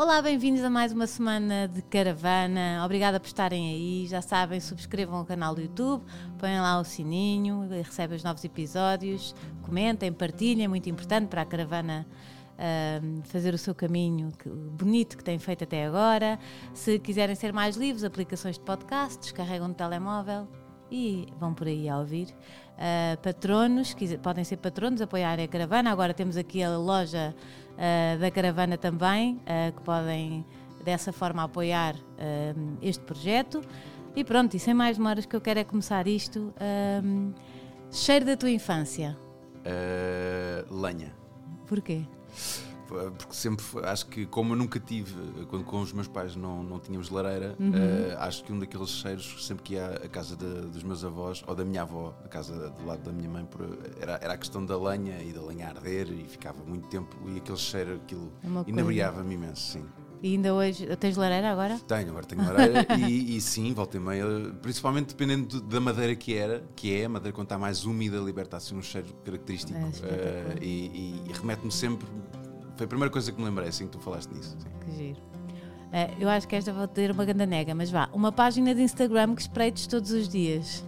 Olá, bem-vindos a mais uma semana de caravana. Obrigada por estarem aí. Já sabem, subscrevam o canal do YouTube, põem lá o sininho, recebem os novos episódios, comentem, partilhem, é muito importante para a caravana uh, fazer o seu caminho bonito que tem feito até agora. Se quiserem ser mais livres, aplicações de podcast, descarregam no telemóvel e vão por aí a ouvir. Uh, patronos, podem ser patronos, apoiarem a caravana. Agora temos aqui a loja uh, da caravana também, uh, que podem dessa forma apoiar este projeto. E pronto, e sem mais demoras que eu quero é começar isto. cheiro da tua infância? lenha. Porquê? Porque sempre acho que como eu nunca tive quando com os meus pais não, não tínhamos lareira uhum. uh, acho que um daqueles cheiros sempre que ia à casa de, dos meus avós ou da minha avó a casa do lado da minha mãe era, era a questão da lenha e da lenha arder e ficava muito tempo e aquele cheiro aquilo é inebriava-me imenso sim e ainda hoje tens lareira agora? Tenho, agora tenho lareira e, e, sim, volta e meia, principalmente dependendo da madeira que era, que é, a madeira quando está mais úmida liberta assim um cheiro característico é, uh, e, e remete-me sempre foi a primeira coisa que me lembrei assim que tu falaste nisso. Sim. Que giro. Uh, eu acho que esta vou ter uma grande nega, mas vá. Uma página de Instagram que espreites todos os dias.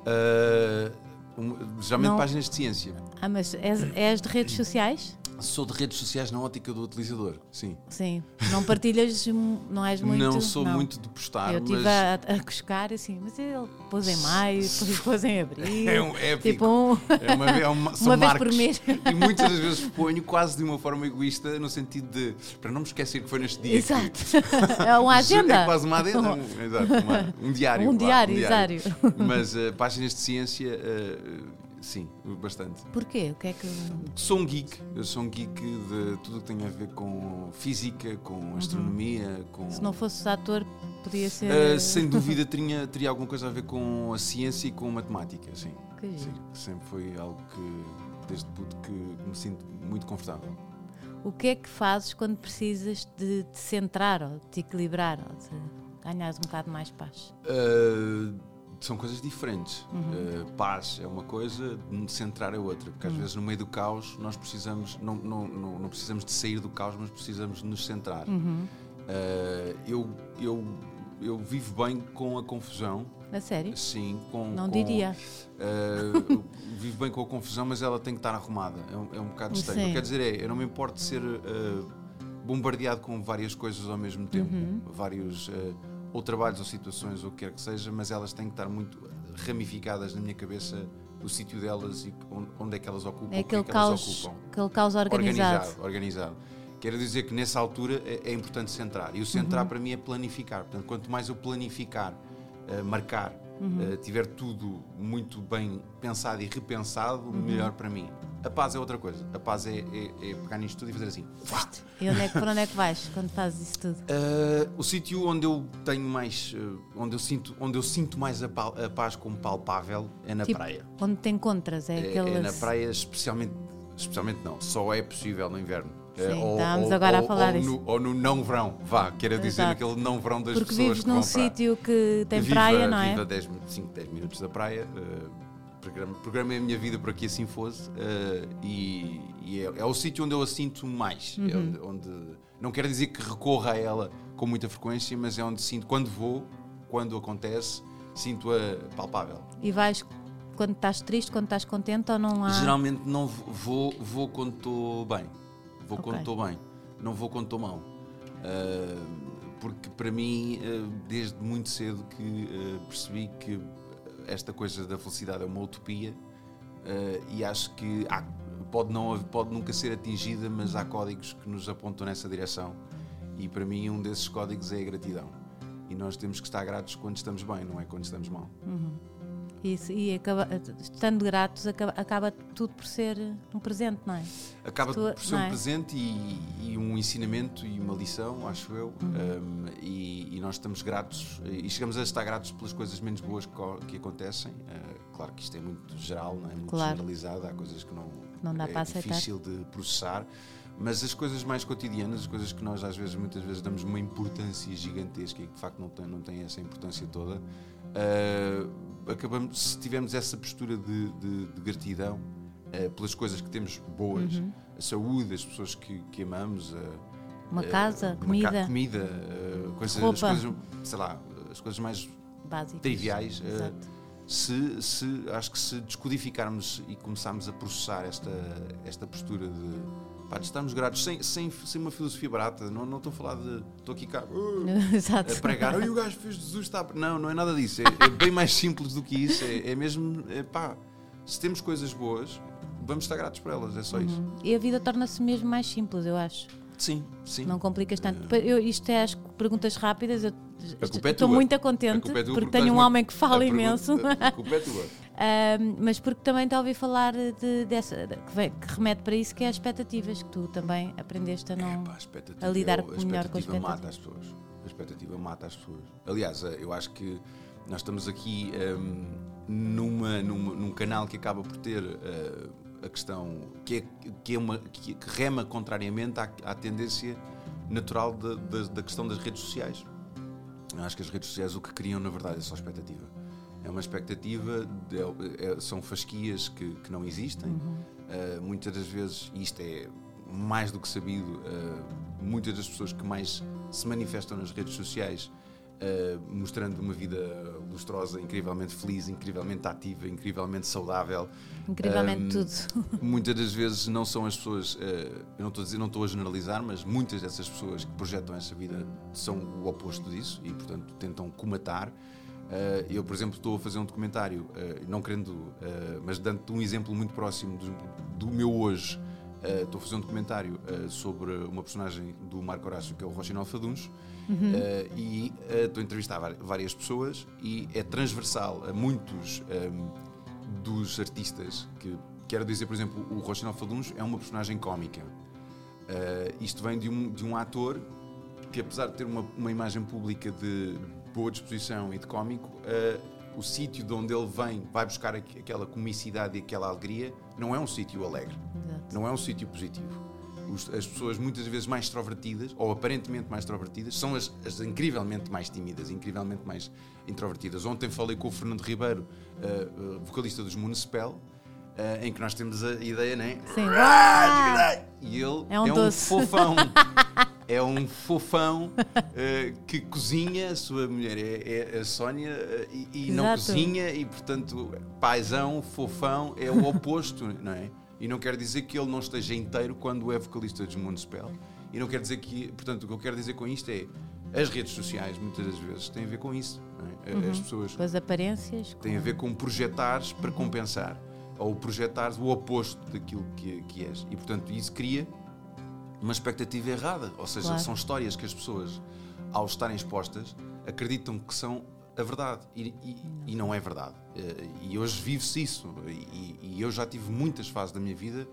Uh, um, geralmente Não. páginas de ciência. Ah, mas és, és de redes sociais? Sou de redes sociais na ótica do utilizador, sim. Sim. Não partilhas, não és muito. Não sou não. muito de postar. Eu estive mas... a, a cuscar assim, mas ele pôs em maio, depois pôs em abril. É um épico. Tipo um... É uma, é uma, uma vez por mês. E muitas das vezes ponho quase de uma forma egoísta, no sentido de para não me esquecer que foi neste dia. Exato. Que... É uma agenda. É quase uma agenda. Um, exato, uma, um diário. Um diário, um diário. Mas uh, páginas de ciência. Uh, Sim, bastante. Porquê? O que é que. Sou um geek. Eu sou um geek de tudo o que tem a ver com física, com uhum. astronomia. Uhum. Com... Se não fosses ator, podia ser. Uh, sem dúvida teria, teria alguma coisa a ver com a ciência e com a matemática, sim. Que sim. Sempre foi algo que, desde puto, que me sinto muito confortável. O que é que fazes quando precisas de te centrar ou de te equilibrar ou de ganhares um bocado mais paz? Uh, são coisas diferentes. Uhum. Uh, paz é uma coisa, centrar é outra, porque às uhum. vezes no meio do caos nós precisamos, não, não, não, não, precisamos de sair do caos, mas precisamos nos centrar. Uhum. Uh, eu, eu, eu vivo bem com a confusão. A sério? Sim, com. Não com, diria. Uh, vivo bem com a confusão, mas ela tem que estar arrumada. É um, é um bocado estranho. Quer dizer, é, eu não me importo de ser bombardeado com várias coisas ao mesmo tempo, uhum. vários ou trabalhos ou situações ou o que quer que seja, mas elas têm que estar muito ramificadas na minha cabeça o sítio delas e onde é que elas ocupam, é aquele, que caos, ocupam. aquele caos organizado. Organizado, organizado. Quero dizer que nessa altura é, é importante centrar. E o centrar uhum. para mim é planificar. Portanto, quanto mais eu planificar, uh, marcar, uhum. uh, tiver tudo muito bem pensado e repensado, uhum. melhor para mim. A paz é outra coisa. A paz é, é, é pegar nisto tudo e fazer assim. E onde é que, para onde é que vais quando fazes isso tudo? Uh, o sítio onde eu tenho mais, uh, onde eu sinto, onde eu sinto mais a, a paz como palpável é na tipo, praia. Onde te encontras é, é, aquelas... é na praia, especialmente, especialmente não. Só é possível no inverno. Sim, uh, ou, estamos ou, agora ou, a falar ou disso. No, ou no não verão, vá, quero dizer naquele não verão das Porque pessoas vives num sítio que tem praia, não é? Viva 10, 5, 10 minutos da praia programa, programei a minha vida para que assim fosse uh, e, e é, é, o sítio onde eu a sinto mais. É uhum. É onde, onde, não quero dizer que recorra a ela com muita frequência, mas é onde sinto, quando vou, quando acontece, sinto-a palpável. E vais quando estás triste, quando estás contente ou não há. Geralmente não vou, vou quando estou bem. Vou okay. quando estou bem. Não vou quando estou mal. Uh, porque para mim, uh, desde muito cedo que percebi que esta coisa da felicidade é uma utopia uh, e acho que há, pode, não, pode nunca ser atingida, mas há códigos que nos apontam nessa direção. E para mim, um desses códigos é a gratidão. E nós temos que estar gratos quando estamos bem, não é quando estamos mal. Uhum. Isso, e acaba, estando gratos, acaba, acaba, tudo por ser um presente, não é? Acaba tu, por ser um é? presente e, e, um ensinamento e uma lição, acho eu. Uhum. Um, e, e, nós estamos gratos e chegamos a estar gratos pelas coisas menos boas que, que acontecem. Uh, claro que isto é muito geral, não é? Muito claro. generalizado, há coisas que não, não dá é para difícil aceitar. de processar. Mas as coisas mais cotidianas, as coisas que nós às vezes, muitas vezes, damos uma importância gigantesca e que de facto não tem, não tem essa importância toda, uh, acabamos, se tivermos essa postura de, de, de gratidão uh, pelas coisas que temos boas, uhum. a saúde, as pessoas que, que amamos, uh, uma casa, comida, ca comida coisas, as coisas, sei lá, as coisas mais Básicas. triviais. Se, se, acho que se descodificarmos e começarmos a processar esta, esta postura de Pá, de estarmos gratos, sem, sem, sem uma filosofia barata. Não, não estou a falar de. Estou aqui cá uh, a pregar. e o gajo fez Jesus está. Não, não é nada disso. É, é bem mais simples do que isso. É, é mesmo. É, pá, se temos coisas boas, vamos estar gratos por elas. É só uhum. isso. E a vida torna-se mesmo mais simples, eu acho. Sim, sim. Não complicas tanto. Eu, isto é as perguntas rápidas. Eu, é estou muito contente é porque tenho um homem que fala imenso. A culpa é tua. Uh, mas porque também te ouvi falar de, dessa, de, que, vem, que, remete para isso, que é as expectativas, que tu também aprendeste a não é, pá, a, a lidar é, a melhor com as expectativas. mata as pessoas. A expectativa mata as pessoas. Aliás, eh, eu acho que nós estamos aqui um, numa, numa, num canal que acaba por ter uh, a questão que, é, que, é uma, que, rema contrariamente à, à tendência natural de, de, da questão das redes sociais. Eu acho que as redes sociais o que criam, na verdade, é só expectativa é uma expectativa, de, é, são fasquias que, que não existem. Uhum. Uh, muitas das vezes, e isto é mais do que sabido, uh, muitas das pessoas que mais se manifestam nas redes sociais Uh, mostrando uma vida lustrosa, incrivelmente feliz, incrivelmente ativa, incrivelmente saudável. Incrivelmente um, tudo. Muitas das vezes não são as pessoas, uh, eu não estou a dizer, não estou a generalizar, mas muitas dessas pessoas que projetam essa vida são o oposto disso e, portanto, tentam comatar. Uh, eu, por exemplo, estou a fazer um documentário, uh, não querendo, uh, mas dando-te um exemplo muito próximo do, do meu hoje, estou a fazer um documentário sobre uma personagem do Marco Horácio, que é o Rochinol Faduns, uhum. e estou a entrevistar várias pessoas e é transversal a muitos um, dos artistas que, quero dizer, por exemplo, o Rochinol Faduns é uma personagem cómica. isto vem de um, de um ator que, apesar de ter uma, uma imagem pública de boa disposição e de cómico, uh, o sítio de onde ele vem, vai buscar aquela comicidade e aquela alegria, não é um sítio alegre, Exato. não é um sítio positivo. Os, as pessoas muitas vezes mais extrovertidas, ou aparentemente mais extrovertidas, são as, as, incrivelmente mais tímidas, incrivelmente mais introvertidas. Ontem falei com o Fernando Ribeiro, uh, vocalista dos Municipal, Uh, em que nós temos a ideia, né? Sim. Ah, e ele é um, é um fofão. é um fofão uh, que cozinha, a sua mulher é, é a Sónia uh, e, e não cozinha e, portanto, paisão, fofão é o oposto, não é? E não quer dizer que ele não esteja inteiro quando é vocalista de Municipal. E não quer dizer que, portanto, o que eu quero dizer com isto é as redes sociais, muitas das vezes, têm a ver com isso. É? Uhum. As pessoas. Com as aparências. Têm a ver com projetares para compensar ou projetares o oposto daquilo que, que és. E, portanto, isso cria uma expectativa errada. Ou seja, claro. são histórias que as pessoas, ao estarem expostas, acreditam que são a verdade. E, e, e não é verdade. Eh, e hoje vive-se isso. E, e, eu já tive muitas fases da minha vida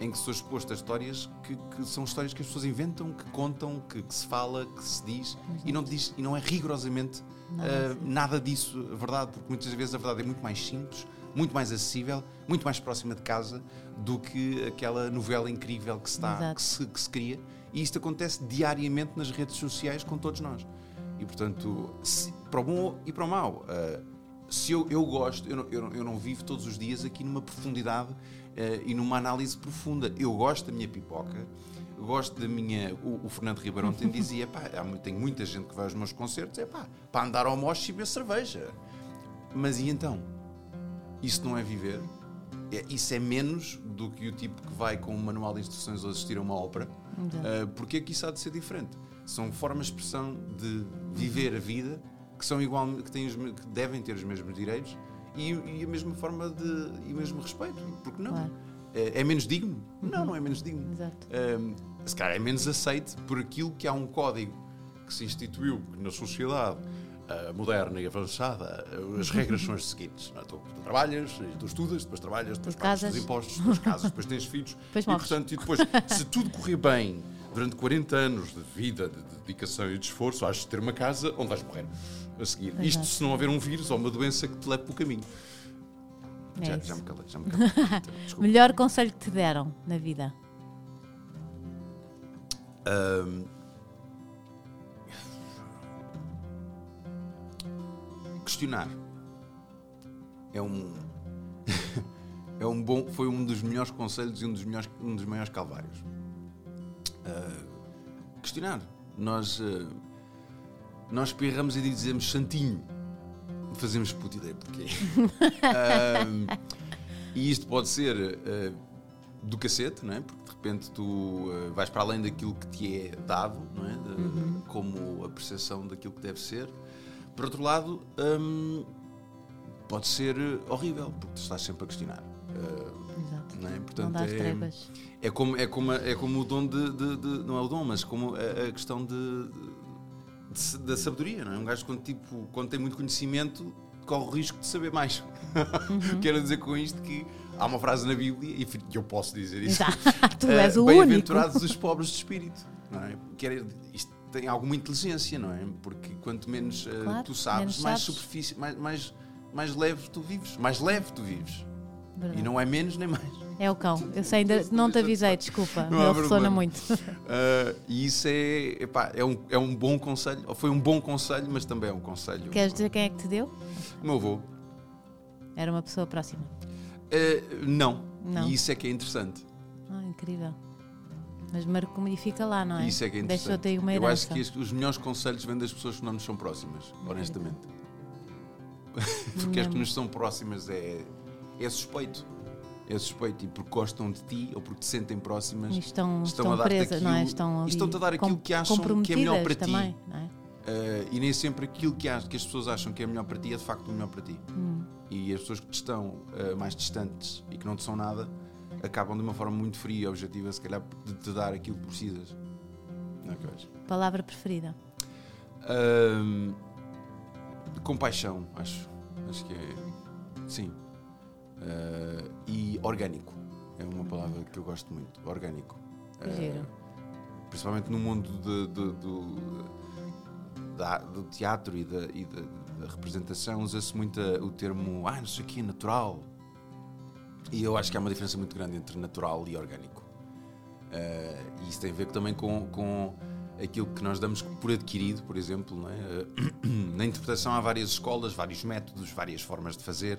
em que sou exposto a histórias que, que são histórias que as pessoas inventam, que contam, que, que se fala, que se diz, e não, diz, e não é rigorosamente nada, uh, nada disso verdade, porque muitas vezes a verdade é muito mais simples muito mais acessível, muito mais próxima de casa do que aquela novela incrível que se, está, que se, que se cria. E isto acontece diariamente nas redes sociais com todos nós. E portanto, se, para o bom e para o mau. Uh, se eu, eu gosto, eu não, eu, não, eu não, vivo todos os dias aqui numa profundidade uh, e numa análise profunda. Eu gosto da minha pipoca, gosto da minha. O, o Fernando Ribeiro ontem dizia: pá, tem muita gente que vai aos meus concertos, é pá, para andar ao moche e beber cerveja. Mas e então? Isso não é viver. É, isso é menos do que o tipo que vai com um manual de instruções ou assistir a uma ópera. Uh, porque é que isso há de ser diferente? São formas de expressão de viver a vida que são igual, que, têm os, que devem ter os mesmos direitos e, e, a mesma forma de e o mesmo respeito. Porque não? Claro. É, é, menos digno? Uhum. Não, não é menos digno. Exato. Um, se calhar é menos aceite por aquilo que há um código que se instituiu na sociedade uh, moderna e avançada, as regras são as seguintes. É? tu, tu, trabalhas, tu estudas, depois trabalhas, depois pagas os impostos, depois casas, depois tens filhos. Depois e, portanto, e depois, se tudo correr bem durante 40 anos de vida, de dedicação e de esforço, has de ter uma casa onde vais morrer a seguir. Isto se não houver um vírus ou uma doença que te leve para o caminho. É já, já, me calei, já me calei. Melhor conselho que te deram na vida? Um, questionar é um é um bom foi um dos melhores conselhos e um dos melhores um dos maiores calvários uh, questionar nós uh, nós espirramos e dizemos santinho fazemos puta ideia porquê uh, e isto pode ser do cacete, não é? Porque de repente tu uh, vais para além daquilo que te é dado, não é? De, uhum. Como a percepção daquilo que deve ser. Por outro lado, um, pode ser horrível, porque tu estás sempre a questionar. Uh, Exato. Não é? Portanto, não é, é, como, é, como, é como o dom de, de, de, Não é o dom, mas como a, a questão de, de, da sabedoria, não é? Um gajo, quando, tipo, quando tem muito conhecimento, corre o risco de saber mais. Uhum. Quero dizer com isto que há uma frase na Bíblia, e eu posso dizer isso. tu és o uh, Bem-aventurados os pobres de espírito. Não é? Quer, isto tem alguma inteligência, não é? Porque quanto menos uh, claro, tu sabes, menos mais sabes. superfície, mais, mais, mais leve tu vives. Mais leve tu vives. Verdade. E não é menos nem mais. É o cão. Eu sei, ainda não te avisei, desculpa. Não Ele ressona muito. Uh, e isso é, epá, é, um, é um bom conselho. Ou foi um bom conselho, mas também é um conselho. Queres dizer quem é que te deu? O meu avô. Era uma pessoa próxima? Uh, não. não. E isso é que é interessante. Ah, incrível. Mas marcou e fica lá, não é? Isso é que é interessante. Deixou-te uma herança. Eu acho que os melhores conselhos vêm das pessoas que não nos são próximas, honestamente. porque as que nos são próximas é, é suspeito. É suspeito e porque gostam de ti ou porque te sentem próximas e estão, estão, estão a dar presas, aquilo, não é? estão, estão a dar aquilo que acham que é melhor para também, ti. Não é? Uh, e nem sempre aquilo que, que, as pessoas acham que é melhor para ti é de facto o melhor para ti. Hum. E as pessoas que te estão uh, mais distantes e que não te são nada acabam de uma forma muito fria e objetiva, se calhar, de te dar aquilo que precisas. Não é que Palavra preferida? Uh, compaixão, acho. Acho que é. Sim. Uh, e orgânico. É uma palavra que eu gosto muito. Orgânico. Uh, principalmente no mundo de, de, de, da, do teatro e da, e da representação, usa-se muito o termo ah, não sei o que, natural, e eu acho que há uma diferença muito grande entre natural e orgânico. Uh, e isso tem a ver também com, com aquilo que nós damos por adquirido, por exemplo. É? Uh, na interpretação há várias escolas, vários métodos, várias formas de fazer.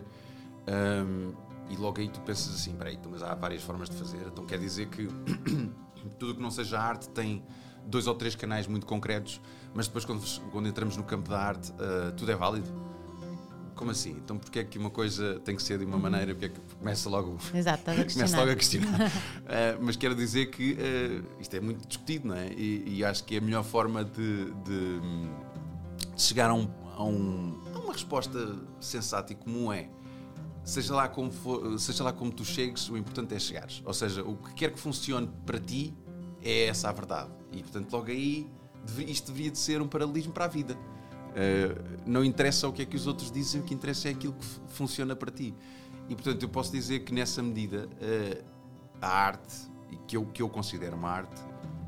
Um, e logo aí tu pensas assim: peraí, então, mas há várias formas de fazer. Então quer dizer que tudo que não seja arte tem dois ou três canais muito concretos, mas depois, quando, quando entramos no campo da arte, uh, tudo é válido. Como assim? Então porquê é que uma coisa tem que ser de uma uhum. maneira? Porque é que começa logo, Exato, a começa logo a questionar. uh, mas quero dizer que uh, isto é muito discutido, não é? E, e acho que é a melhor forma de, de, de chegar a, um, a, um, a, uma resposta sensata e comum é seja lá, como for, seja lá como tu chegues, o importante é chegares. Ou seja, o que quer que funcione para ti é essa a verdade. E portanto, logo aí, isto deveria de ser um paralelismo para a vida. Uh, não interessa o que é que os outros dizem, o que interessa é aquilo que funciona para ti. E portanto, eu posso dizer que nessa medida, uh, a arte, que eu, que eu considero uma arte,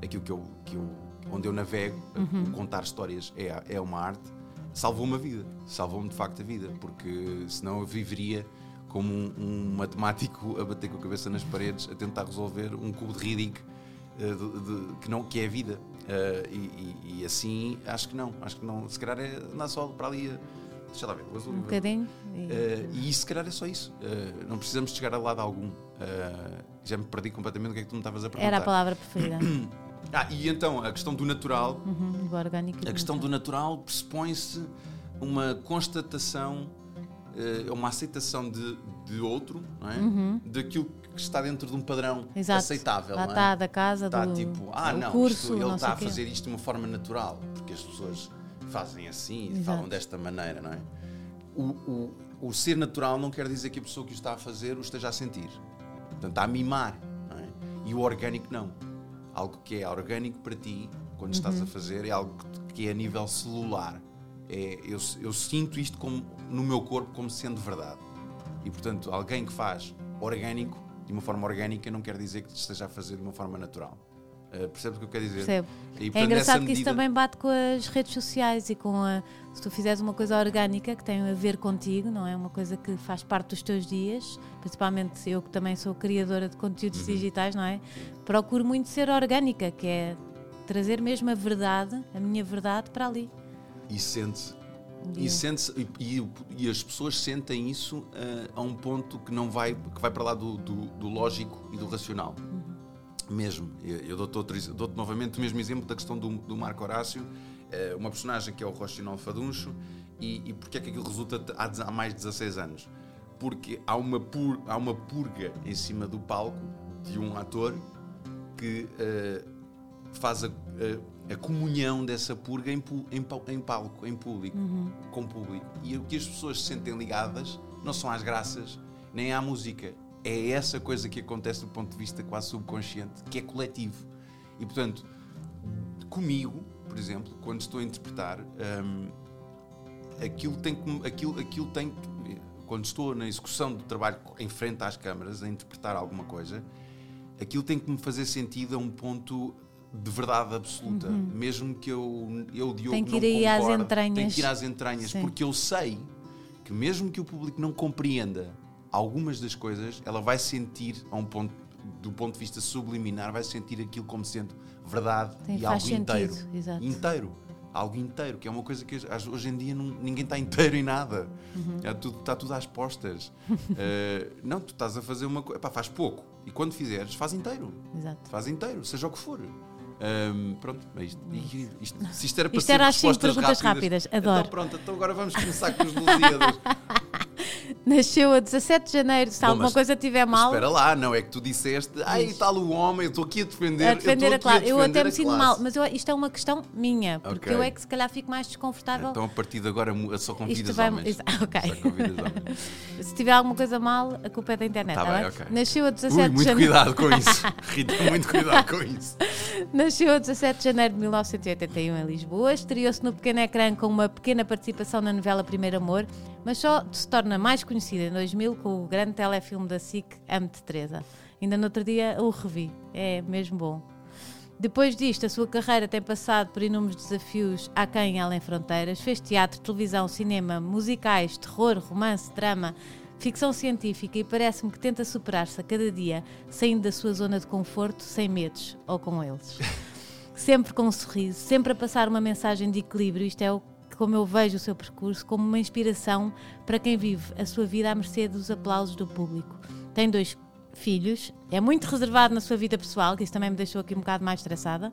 aquilo que eu, que eu, onde eu navego, uhum. contar histórias é, é uma arte, salvou uma vida. Salvou-me de facto a vida, porque senão eu viveria como um, um, matemático a bater com a cabeça nas paredes a tentar resolver um cubo de Riddick uh, que, não, que é a vida. Uh, e, e, e, assim, acho que não. Acho que não. Se calhar é andar só para ali. Deixa lá ver, o azul. Um bocadinho. E... Uh, e isso, se calhar, é só isso. Uh, não precisamos chegar a lado algum. já me perdi completamente o que é que tu me estavas a perguntar. Era a palavra preferida. ah, e então, a questão do natural. Uhum, do orgânico. A questão do natural pressupõe-se uma constatação, uma aceitação de, de outro, não é? Uhum. daquilo que está dentro de um padrão Exato. aceitável. Lá está, é? da casa, está do tipo, ah, não, curso, isto, ele está a fazer isto de uma forma natural, porque as pessoas fazem assim e falam desta maneira, não é? O, o, o, ser natural não quer dizer que a pessoa que o está a fazer o esteja a sentir. Portanto, está a mimar, não é? E o orgânico não. Algo que é orgânico para ti, quando uhum. estás a fazer, é algo que é a nível celular. É, eu, eu sinto isto como, no meu corpo como sendo verdade. E portanto, alguém que faz orgânico, de uma forma orgânica, não quer dizer que esteja a fazer de uma forma natural. Uh, percebes o que eu quero dizer? Percebo. E, portanto, é engraçado que medida... isso também bate com as redes sociais e com a. Se tu fizeres uma coisa orgânica que tem a ver contigo, não é? Uma coisa que faz parte dos teus dias, principalmente eu que também sou criadora de conteúdos uhum. digitais, não é? Procuro muito ser orgânica, que é trazer mesmo a verdade, a minha verdade, para ali. E sente-se. E, sente e, e, e, as pessoas sentem isso uh, a um ponto que não vai, que vai para lá do, do, do lógico e do racional. Uhum. Mesmo. Eu dou-te dou novamente o mesmo exemplo da questão do, do Marco Horácio, uh, uma personagem que é o Rochinol Faduncho, e, e porque é que aquilo resulta há, há mais de 16 anos? Porque há uma, pur, há uma purga em cima do palco de um ator que uh, faz a, a, comunhão dessa purga em, em, em palco, em público, uhum. com público. E o que as pessoas se sentem ligadas não são às graças, nem à música. É essa coisa que acontece do ponto de vista quase subconsciente, que é coletivo. E portanto, comigo, por exemplo, quando estou a interpretar, hum, aquilo tem que. Aquilo, aquilo tem que, quando estou na execução do trabalho em frente às câmaras, a interpretar alguma coisa, aquilo tem que me fazer sentido a um ponto de verdade absoluta, uhum. mesmo que eu, eu Diogo, tem que ir não às entranhas. Tem que ir às entranhas, Sim. porque eu sei que mesmo que o público não compreenda algumas das coisas, ela vai sentir a um ponto do ponto de vista subliminar, vai sentir aquilo como sendo verdade tem, e algo sentido, inteiro. Exato. Inteiro. Algo inteiro, que é uma coisa que hoje em dia não, ninguém está inteiro em nada. Uhum. É tudo, está tudo às postas. uh, não, tu estás a fazer uma coisa. Faz pouco. E quando fizeres, faz inteiro. Exato. Faz inteiro, seja o que for. Um, pronto, é isto, isto, se isto era para isto era assim, perguntas rápidas, rápidas. adoro. Então pronto, então agora vamos começar com os Lusíadas. Nasceu a 17 de janeiro, se Bom, alguma coisa tiver mal. Espera lá, não é que tu disseste, ai, tal o homem, eu estou aqui a defender. A defender a classe. Eu até me sinto mal, mas eu, isto é uma questão minha, porque okay. eu é que se calhar fico mais desconfortável. Então a partir de agora só convidas vai, homens. Ok. homens. se tiver alguma coisa mal, a culpa é da internet. Tá, tá bem, okay. Nasceu a 17 Ui, de muito janeiro. cuidado com isso. Rita, muito cuidado com isso. Nasceu a 17 de janeiro de 1981 em Lisboa, estreou-se no pequeno ecrã com uma pequena participação na novela Primeiro Amor mas só se torna mais conhecida em 2000 com o grande telefilme da SIC Amo-te Teresa. Ainda no outro dia o revi, é mesmo bom. Depois disto, a sua carreira tem passado por inúmeros desafios aquém e além fronteiras. Fez teatro, televisão, cinema, musicais, terror, romance, drama, ficção científica e parece-me que tenta superar-se a cada dia, saindo da sua zona de conforto, sem medos ou com eles. sempre com um sorriso, sempre a passar uma mensagem de equilíbrio. Isto é o como eu vejo o seu percurso como uma inspiração para quem vive a sua vida à mercê dos aplausos do público. Tem dois filhos, é muito reservado na sua vida pessoal, que isso também me deixou aqui um bocado mais estressada,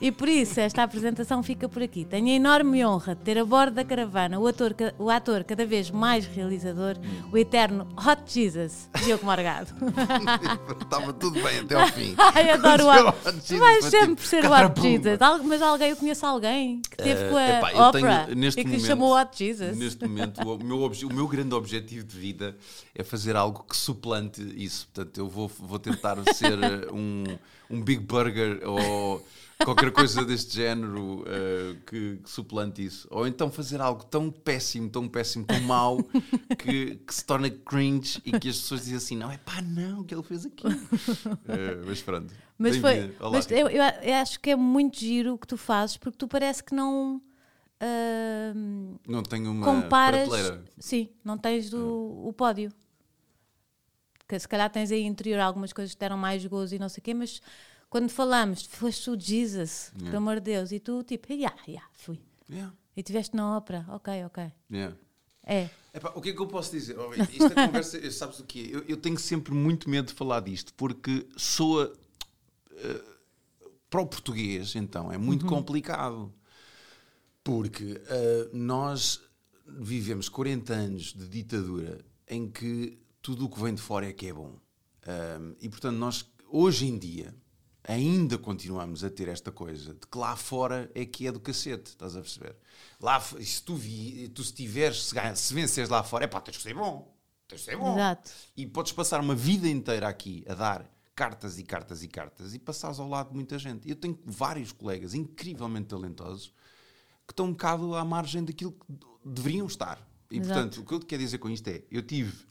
e por isso esta apresentação fica por aqui. Tenho a enorme honra de ter a bordo da caravana o ator, o ator cada vez mais realizador, o eterno Hot Jesus, Diogo Morgado. Estava tudo bem até ao fim. Ai, adoro o Hot Jesus. Tu vais sempre ser o Hot Jesus. Mas alguém, eu conheço alguém que teve uh, com a epá, Oprah tenho, e que momento, chamou Hot Jesus. Neste momento, o meu, o meu grande objetivo de vida é fazer algo que suplante isso. Portanto, eu vou, vou tentar ser eh, um, um Big Burger ou qualquer coisa deste género uh, que, que, suplante isso. Ou então fazer algo tão péssimo, tão péssimo, tão mau, que, que se torna cringe e que as pessoas dizem assim: não, é pá, não, o que ele fez aqui. Uh, mas pronto. Mas, foi, mas eu, eu, acho que é muito giro o que tu fazes, porque tu parece que não. Uh, não tenho uma comparas, prateleira. Sim, não tens do, o pódio que se calhar tens aí interior algumas coisas que deram mais gozo e não sei o quê, mas quando falamos, foste o Jesus, yeah. pelo amor de Deus, e tu tipo, yeah, yeah, fui. Yeah. E tiveste na ópera, ok, ok. Yeah. É. Epá, o que é que eu posso dizer? Isto é conversa, sabes o que eu, eu, tenho sempre muito medo de falar disto, porque soa. Uh, para o português, então, é muito uhum. complicado. Porque uh, nós vivemos 40 anos de ditadura em que tudo o que vem de fora é que é bom. Um, e portanto, nós hoje em dia ainda continuamos a ter esta coisa de que lá fora é que é do cacete, estás a perceber? Lá, se tu, vi, tu se tiveres, se, se venceres lá fora, é pá, tens de ser bom. Tens de ser bom. Exato. E podes passar uma vida inteira aqui a dar cartas e cartas e cartas e passares ao lado de muita gente. Eu tenho vários colegas incrivelmente talentosos que estão um bocado à margem daquilo que deveriam estar. E, Exato. portanto, o que eu quero dizer com isto é: eu tive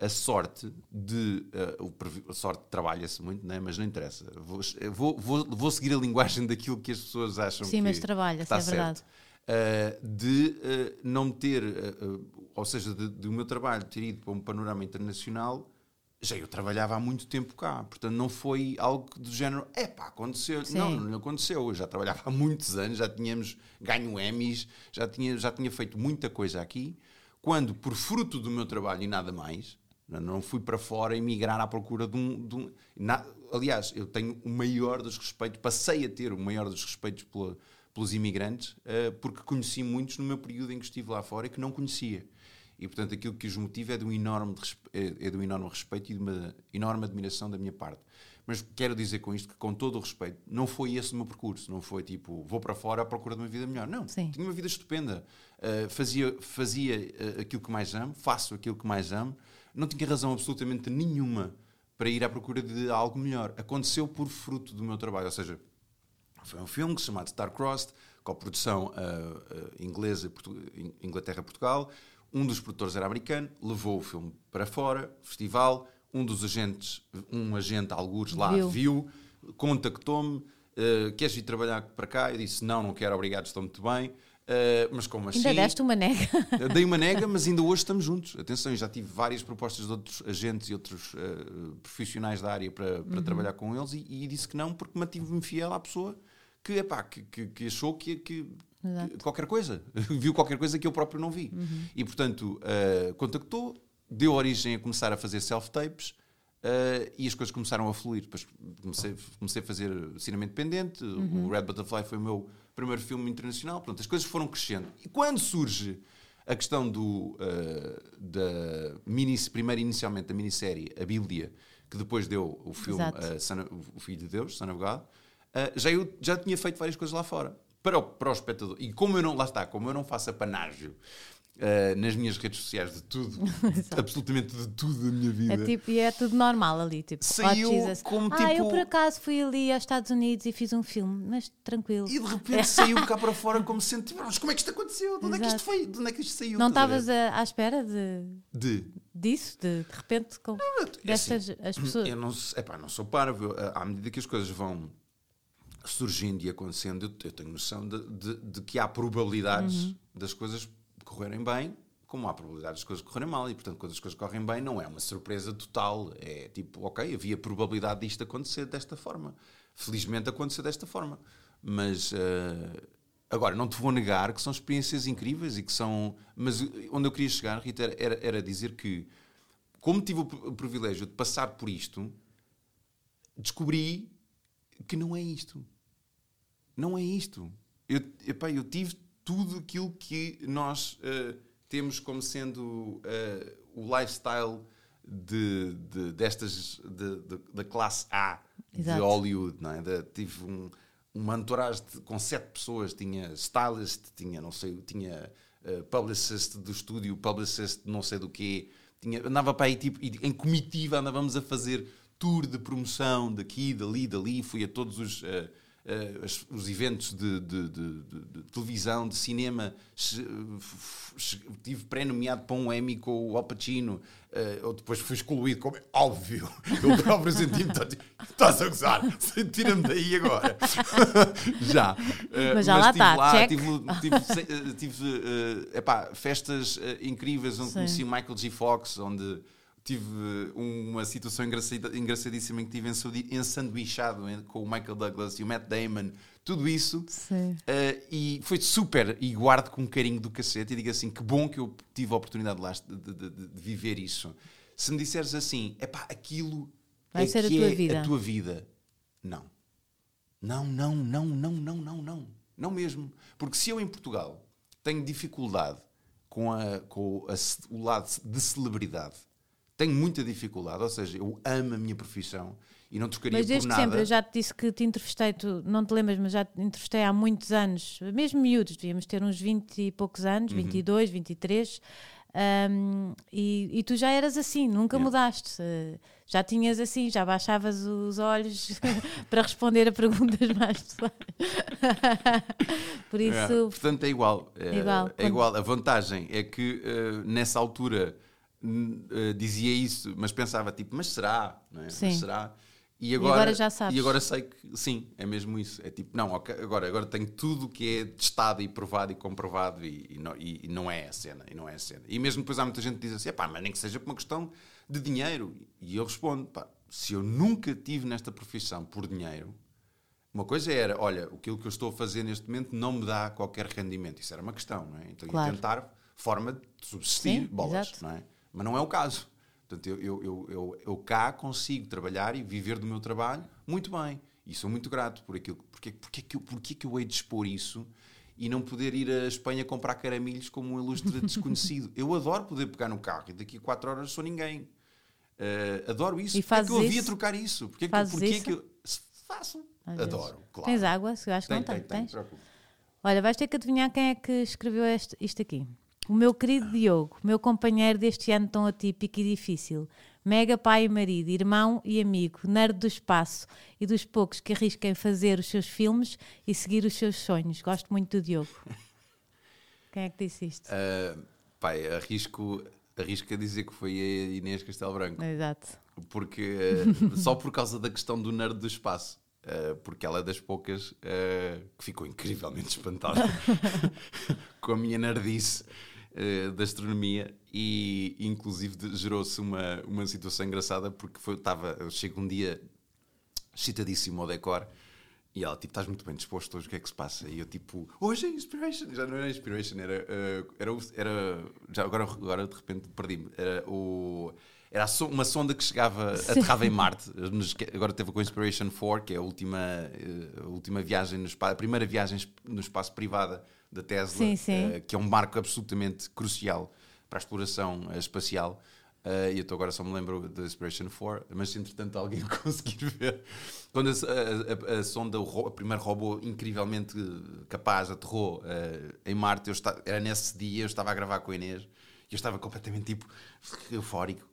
a sorte de. Uh, a sorte trabalha-se muito, né? mas não interessa. Vou, vou, vou, seguir a linguagem daquilo que as pessoas acham Sim, que mas trabalha-se, é verdade. Uh, de uh, não ter, ou seja, de, de, o meu trabalho ter ido para um panorama internacional, já eu trabalhava há muito tempo cá, portanto não foi algo do género, é pá, aconteceu. Sim. Não, não aconteceu. Eu já trabalhava há muitos anos, já tínhamos ganho Emmys, já tinha, já tinha feito muita coisa aqui, quando, por fruto do meu trabalho e nada mais, não fui para fora emigrar à procura de um. De um na, aliás, eu tenho o maior dos respeitos, passei a ter o maior dos respeitos pela, pelos imigrantes, uh, porque conheci muitos no meu período em que estive lá fora e que não conhecia. E, portanto, aquilo que os motiva é de um enorme, é, é de um enorme respeito e de uma enorme admiração da minha parte. Mas quero dizer com isto que, com todo o respeito, não foi esse o meu percurso. Não foi tipo, vou para fora à procura de uma vida melhor. Não, Sim. tinha uma vida estupenda. Uh, fazia fazia uh, aquilo que mais amo, faço aquilo que mais amo não tinha razão absolutamente nenhuma para ir à procura de algo melhor. Aconteceu por fruto do meu trabalho, ou seja, foi um filme chamado Star-Crossed, com a produção uh, uh, inglesa, Inglaterra-Portugal. Um dos produtores era americano, levou o filme para fora, festival. Um dos agentes, um agente, algures lá, viu, viu contactou-me. Uh, queres vir trabalhar para cá? Eu disse: Não, não quero, obrigado, estou muito bem. Uh, mas como assim? Ainda deste uma nega. Dei uma nega, mas ainda hoje estamos juntos. Atenção, já tive várias propostas de outros agentes e outros uh, profissionais da área para, para uhum. trabalhar com eles e, e, disse que não porque mantive-me fiel à pessoa que, epá, que, que, que achou que, que, que, qualquer coisa, viu qualquer coisa que eu próprio não vi. Uhum. E portanto, uh, contactou, deu origem a começar a fazer self-tapes. Uh, e as coisas começaram a fluir. Depois comecei, comecei a fazer cinema independente. Uhum. O Red Butterfly foi o meu primeiro filme internacional. Pronto, as coisas foram crescendo. E quando surge a questão do, uh, da mini, primeiro inicialmente da minissérie A Bíblia, que depois deu o filme uh, Son, O Filho de Deus, Son of God, uh, já eu já tinha feito várias coisas lá fora. Para o, para o espectador. E como eu não, lá está, como eu não faço apanágio Uh, nas minhas redes sociais de tudo, absolutamente de tudo da minha vida. É tipo, e é tudo normal ali, tipo, saiu como ah, tipo. eu por acaso fui ali aos Estados Unidos e fiz um filme, mas tranquilo. E de repente saiu cá para fora como sendo, tipo, mas como é que isto aconteceu? De onde Exato. é que isto foi? De onde é que isto saiu? Não estavas à espera de. De? Disso, de, de repente, com não, é destas assim, as pessoas. Eu não, epá, não sou parvo, à medida que as coisas vão surgindo e acontecendo, eu tenho noção de, de, de que há probabilidades uhum. das coisas correrem bem, como há probabilidades de coisas correrem mal, e portanto, quando as coisas correm bem, não é uma surpresa total. É tipo, ok, havia probabilidade disto acontecer desta forma. Felizmente aconteceu desta forma. Mas uh, agora, não te vou negar que são experiências incríveis e que são. Mas onde eu queria chegar, Rita, era, era dizer que, como tive o privilégio de passar por isto, descobri que não é isto. Não é isto. Eu, epá, eu tive tudo aquilo que nós uh, temos como sendo uh, o lifestyle de, de destas da classe A Exato. de Hollywood, não é? De, tive um, uma entourage de, com sete pessoas, tinha stylist, tinha não sei, tinha uh, publicist do estúdio, publicist não sei do quê, tinha, andava para aí tipo em comitiva, andávamos a fazer tour de promoção daqui, dali, dali, fui a todos os uh, uh, os eventos de, de, de, de, televisão, de cinema, tive pré-nomeado para um Emmy com o Al Pacino, uh, depois fui excluído, como é óbvio, eu próprio senti-me, estás a gozar, tira-me daí agora. já. Uh, mas já mas lá está, Tive, tive, tive uh, epá, festas incríveis onde Sim. conheci o Michael G. Fox, onde tive uma situação engraçadíssima em que tive ensanduichado com o Michael Douglas e o Matt Damon, tudo isso. Uh, e foi super, e guardo com carinho do cacete, e digo assim: que bom que eu tive a oportunidade de, de, de, de viver isso. Se me disseres assim, é pá, aquilo Vai é ser a tua é vida. a tua vida. Não. Não, não, não, não, não, não, não. Não mesmo. Porque se eu em Portugal tenho dificuldade com, a, com a, o lado de celebridade tenho muita dificuldade, ou seja, eu amo a minha profissão e não trocaria mas por nada. Mas desde sempre, eu já te disse que te entrevistei, tu não te lembras, mas já te entrevistei há muitos anos, mesmo miúdos, devíamos ter uns 20 e poucos anos, uhum. 22, 23, Um, e, e, tu já eras assim, nunca yeah. mudaste. Já tinhas assim, já baixavas os olhos para responder a perguntas mais pessoais. Por isso. Yeah. Portanto, é igual. É, igual. é igual. A vantagem é que uh, nessa altura uh, dizia isso, mas pensava tipo, mas será? Não é? Sim. Mas será? E agora, e agora, já sabes. E agora sei que sim, é mesmo isso. É tipo, não, okay, agora, agora tenho tudo que é testado e provado e comprovado e, e, não, e, e, não, é a cena. E não é a cena. E mesmo depois há muita gente que diz assim, pá, mas nem que seja por uma questão de dinheiro. E eu respondo, pá, se eu nunca tive nesta profissão por dinheiro, uma coisa era, olha, aquilo que eu estou a fazer neste momento não me dá qualquer rendimento. Isso era uma questão, não é? Então claro. ia tentar forma de subsistir, sim, bolas, exato. não é? Mas não é o caso. Portanto, eu, eu, eu, eu, cá consigo trabalhar e viver do meu trabalho muito bem. E sou muito grato por aquilo. Porque, porque, que eu, porque que eu hei de expor isso e não poder ir à Espanha comprar caramilhos como um ilustre desconhecido? eu adoro poder pegar no carro e daqui a 4 horas sou ninguém. Uh, adoro isso. E porque é que eu havia trocar isso? Porque, que, porque isso? que eu. Faço. Adoro, claro. Tens água? Eu acho que tem, não tem. tem, tem Olha, vais ter que adivinhar quem é que escreveu este, isto aqui. O meu querido Diogo, meu companheiro deste ano tão atípico e difícil, mega pai e marido, irmão e amigo, nerd do espaço e dos poucos que arrisquem fazer os seus filmes e seguir os seus sonhos. Gosto muito do Diogo. Quem é que disse isto? Uh, pai, arrisco, arrisco a dizer que foi a Inês Castelo Branco. Exato. Porque, uh, só por causa da questão do nerd do espaço. Uh, porque ela é das poucas uh, que ficou incrivelmente espantada com a minha nerdice uh, da astronomia e inclusive gerou-se uma, uma situação engraçada porque foi, estava, eu chego um dia excitadíssimo ao decor e ela, tipo, estás muito bem disposto hoje, o que é que se passa? E eu, tipo, hoje é Inspiration. Já não era Inspiration, era. Uh, era, era já agora, agora de repente perdi-me. Era o. Era uma sonda que chegava, aterrava em Marte. Agora teve com a Inspiration 4, que é a última, eh, a última viagem no espaço, a primeira viagem no espaço privada da Tesla, sim, sim. Uh, que é um marco absolutamente crucial para a exploração uh, espacial. Uh, e eu agora só me lembro da Inspiration 4, mas se entretanto alguém conseguir ver, quando a, a, a, a sonda, o, a primeiro robô incrivelmente capaz aterrou em Marte, eu está, era nesse dia, eu estava a gravar com a Inês e eu estava completamente tipo eufórico.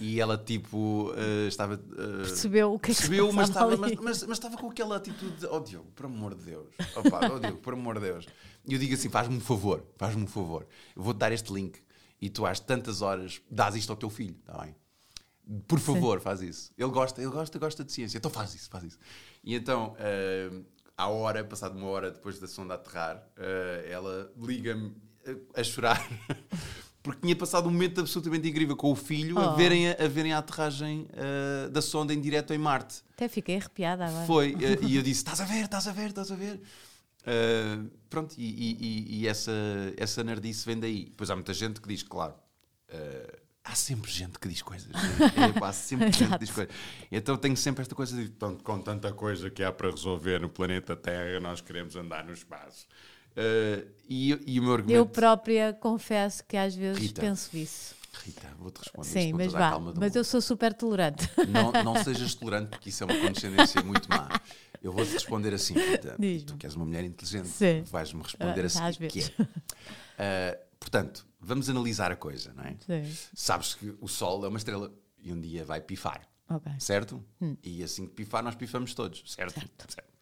E ela tipo uh, estava uh, percebeu o que percebeu, é que mas, estava, mas, mas, mas, estava com aquela atitude de oh Diogo, por amor de Deus. Opa, oh Diogo, por amor de Deus e eu digo assim, faz-me um favor faz-me um favor, eu vou-te dar este link e tu às tantas horas dás isto ao teu filho, está bem? Por favor, Sim. faz isso. Ele gosta, ele gosta, gosta de ciência. Então faz isso, faz isso. E então, uh, à hora, passado uma hora depois da sonda aterrar, uh, ela liga-me a chorar porque tinha passado um momento absolutamente incrível com o filho oh. a, verem a, a, verem a aterragem uh, da sonda em direto em Marte. Até fiquei arrepiada agora. Foi, uh, e eu disse: estás a ver, estás a ver, estás a ver. Uh, pronto, e, e, e, essa, essa nerdice vem daí. Depois há muita gente que diz, claro, há sempre gente que diz coisas. É, há sempre gente que diz coisas. Então tenho sempre esta coisa de, com tanta coisa que há para resolver no planeta Terra, nós queremos andar no espaço. Uh, e, e, o meu argumento. Eu própria confesso que às vezes Rita, penso isso. Rita, vou-te responder Sim, mas vá. Mas eu sou super tolerante. Não, não sejas tolerante, porque isso é uma condescendência muito má. Eu vou-te responder assim. Tu que és uma mulher inteligente, vais-me responder uh, assim. Às vezes. Que é. Uh, portanto, vamos analisar a coisa, não é? Sim. Sabes que o Sol é uma estrela e um dia vai pifar. Okay. Certo? Hum. E assim que pifar, nós pifamos todos, certo? certo. certo.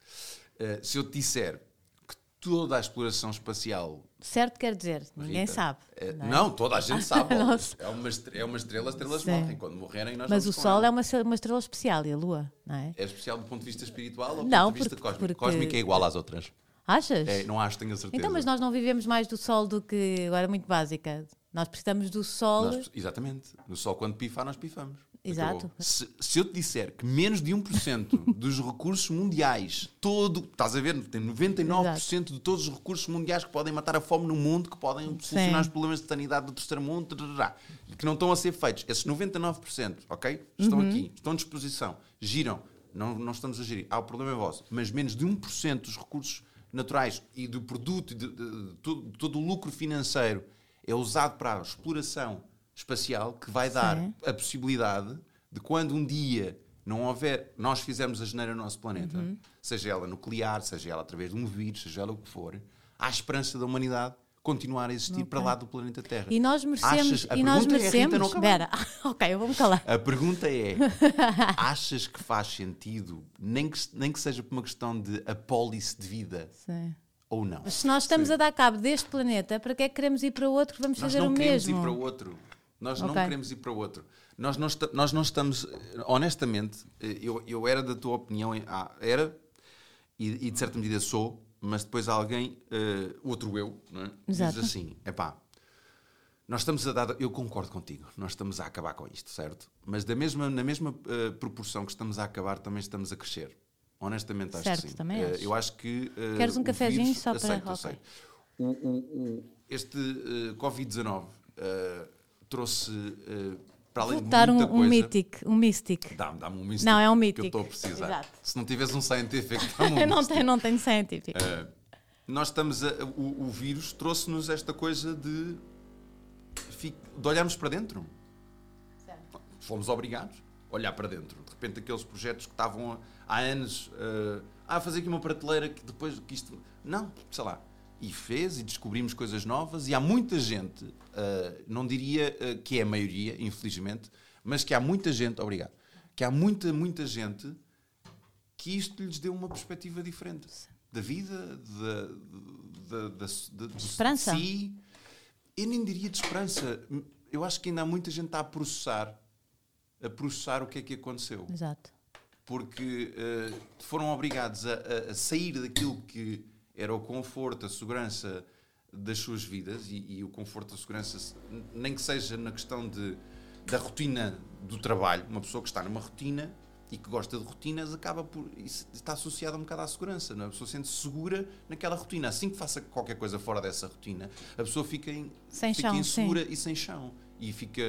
Uh, se eu te disser toda a exploração espacial. Certo quer dizer, ninguém Rita, sabe. É, não, é? não, toda a gente sabe. é, uma estrela, é uma estrela, as estrelas Sim. morrem. Quando morrerem, nós Mas o Sol é uma, uma estrela especial e a Lua, não é? É especial do ponto de vista espiritual ou do não, ponto de vista porque, cósmico? Porque... Cósmico é igual às outras. Achas? É, não acho, tenho a certeza. Então, mas nós não vivemos mais do Sol do que. Agora, muito básica. Nós precisamos do Sol. Nós, exatamente. No Sol, quando pifa, nós pifamos. Exato. Se, se, eu te disser que menos de 1% dos recursos mundiais, todo, estás a ver, tem 99% Exato. de todos os recursos mundiais que podem matar a fome no mundo, que podem solucionar Sim. os problemas de sanidade do terceiro mundo, que não estão a ser feitos. Esses 99%, ok? Estão uhum. aqui, estão à disposição, giram. Não, não estamos a gerir. Ah, o problema é vosso. Mas menos de 1% dos recursos naturais e do produto, de, de, de, de todo, todo o lucro financeiro é usado para a exploração espacial que vai dar Sim. a possibilidade de quando um dia não houver, nós fizermos a geneira no nosso planeta, uhum. seja ela nuclear, seja ela através de um vírus, seja ela o que for, há esperança da humanidade continuar a existir okay. para lá do planeta Terra. E nós merecemos. Achas, e nós merecemos. É, ok, eu vou-me calar. A pergunta é: achas que faz sentido, nem que, nem que seja por uma questão de apólice de vida? Sim. Ou não? Mas se nós estamos Sim. a dar cabo deste planeta, para que é que queremos ir para outro? Vamos nós fazer o mesmo. Nós não queremos ir para outro. Nós okay. não queremos ir para outro. Nós não, nós não estamos, honestamente, eu, eu era da tua opinião, ah, era, e, e de certa medida sou, mas depois alguém, uh, outro eu, é? diz assim: é pá, nós estamos a dar. Eu concordo contigo, nós estamos a acabar com isto, certo? Mas da mesma, na mesma uh, proporção que estamos a acabar, também estamos a crescer. Honestamente, acho certo, que sim. Também uh, eu acho que. Uh, Queres um cafezinho vírus, só para. Aceito, aceito. O, o, o, este Covid-19 trouxe para além Vou de muita um, coisa, um mítico, um místico. Dá-me dá um místico. Não, é um mítico. Que eu estou a precisar. Exato. Se não tivesse um científico, dá-me um eu não tenho, não tenho científico. Uh, nós estamos a, o, o vírus trouxe-nos esta coisa de, de olharmos para dentro. Certo. Fomos obrigados a olhar para dentro. De repente, aqueles projetos que estavam há anos uh, a fazer aqui uma prateleira que depois que isto. Não, sei lá e fez e descobrimos coisas novas e há muita gente, uh, não diria uh, que é a maioria, infelizmente, mas que há muita gente, obrigado, que há muita, muita gente que isto lhes deu uma perspectiva diferente da vida, de, de, de, de esperança. si. Eu nem diria de esperança. Eu acho que ainda há muita gente a processar, a processar o que é que aconteceu. Exato. Porque uh, foram obrigados a, a, a sair daquilo que era o conforto, a segurança das suas vidas e, e, o conforto, a segurança, nem que seja na questão de, da rotina do trabalho. Uma pessoa que está numa rotina e que gosta de rotinas acaba por. Está associada um bocado à segurança. Não é? A pessoa sente-se segura naquela rotina. Assim que faça qualquer coisa fora dessa rotina, a pessoa fica, in, sem fica chão, insegura sim. e sem chão. E fica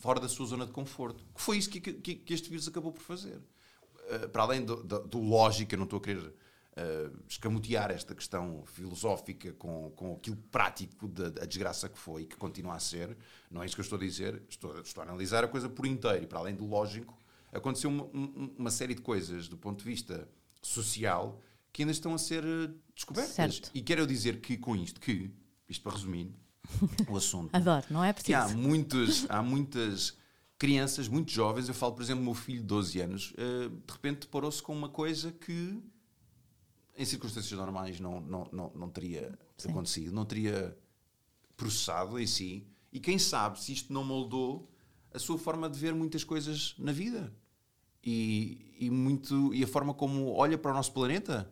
fora da sua zona de conforto. Que foi isso que, que, que este vírus acabou por fazer. Uh, para além do, do, do lógico, eu não estou a querer uh, escamotear esta questão filosófica com, com aquilo prático da, da, desgraça que foi e que continua a ser. Não é isso que eu estou a dizer, estou, estou a analisar a coisa por inteiro e para além do lógico, aconteceu uma, uma série de coisas do ponto de vista social que ainda estão a ser eh, descobertas. Certo. E quero dizer que com isto, que, isto para resumir o assunto. Adoro, não é preciso. há, muitos, há muitas crianças, muito jovens, eu falo, por exemplo, meu filho de 12 anos, uh, de repente deparou-se com uma coisa que em circunstâncias normais não, não, não, não teria Sim. acontecido, não teria processado em si. E quem sabe se isto não moldou a sua forma de ver muitas coisas na vida. E, e, muito, e a forma como olha para o nosso planeta,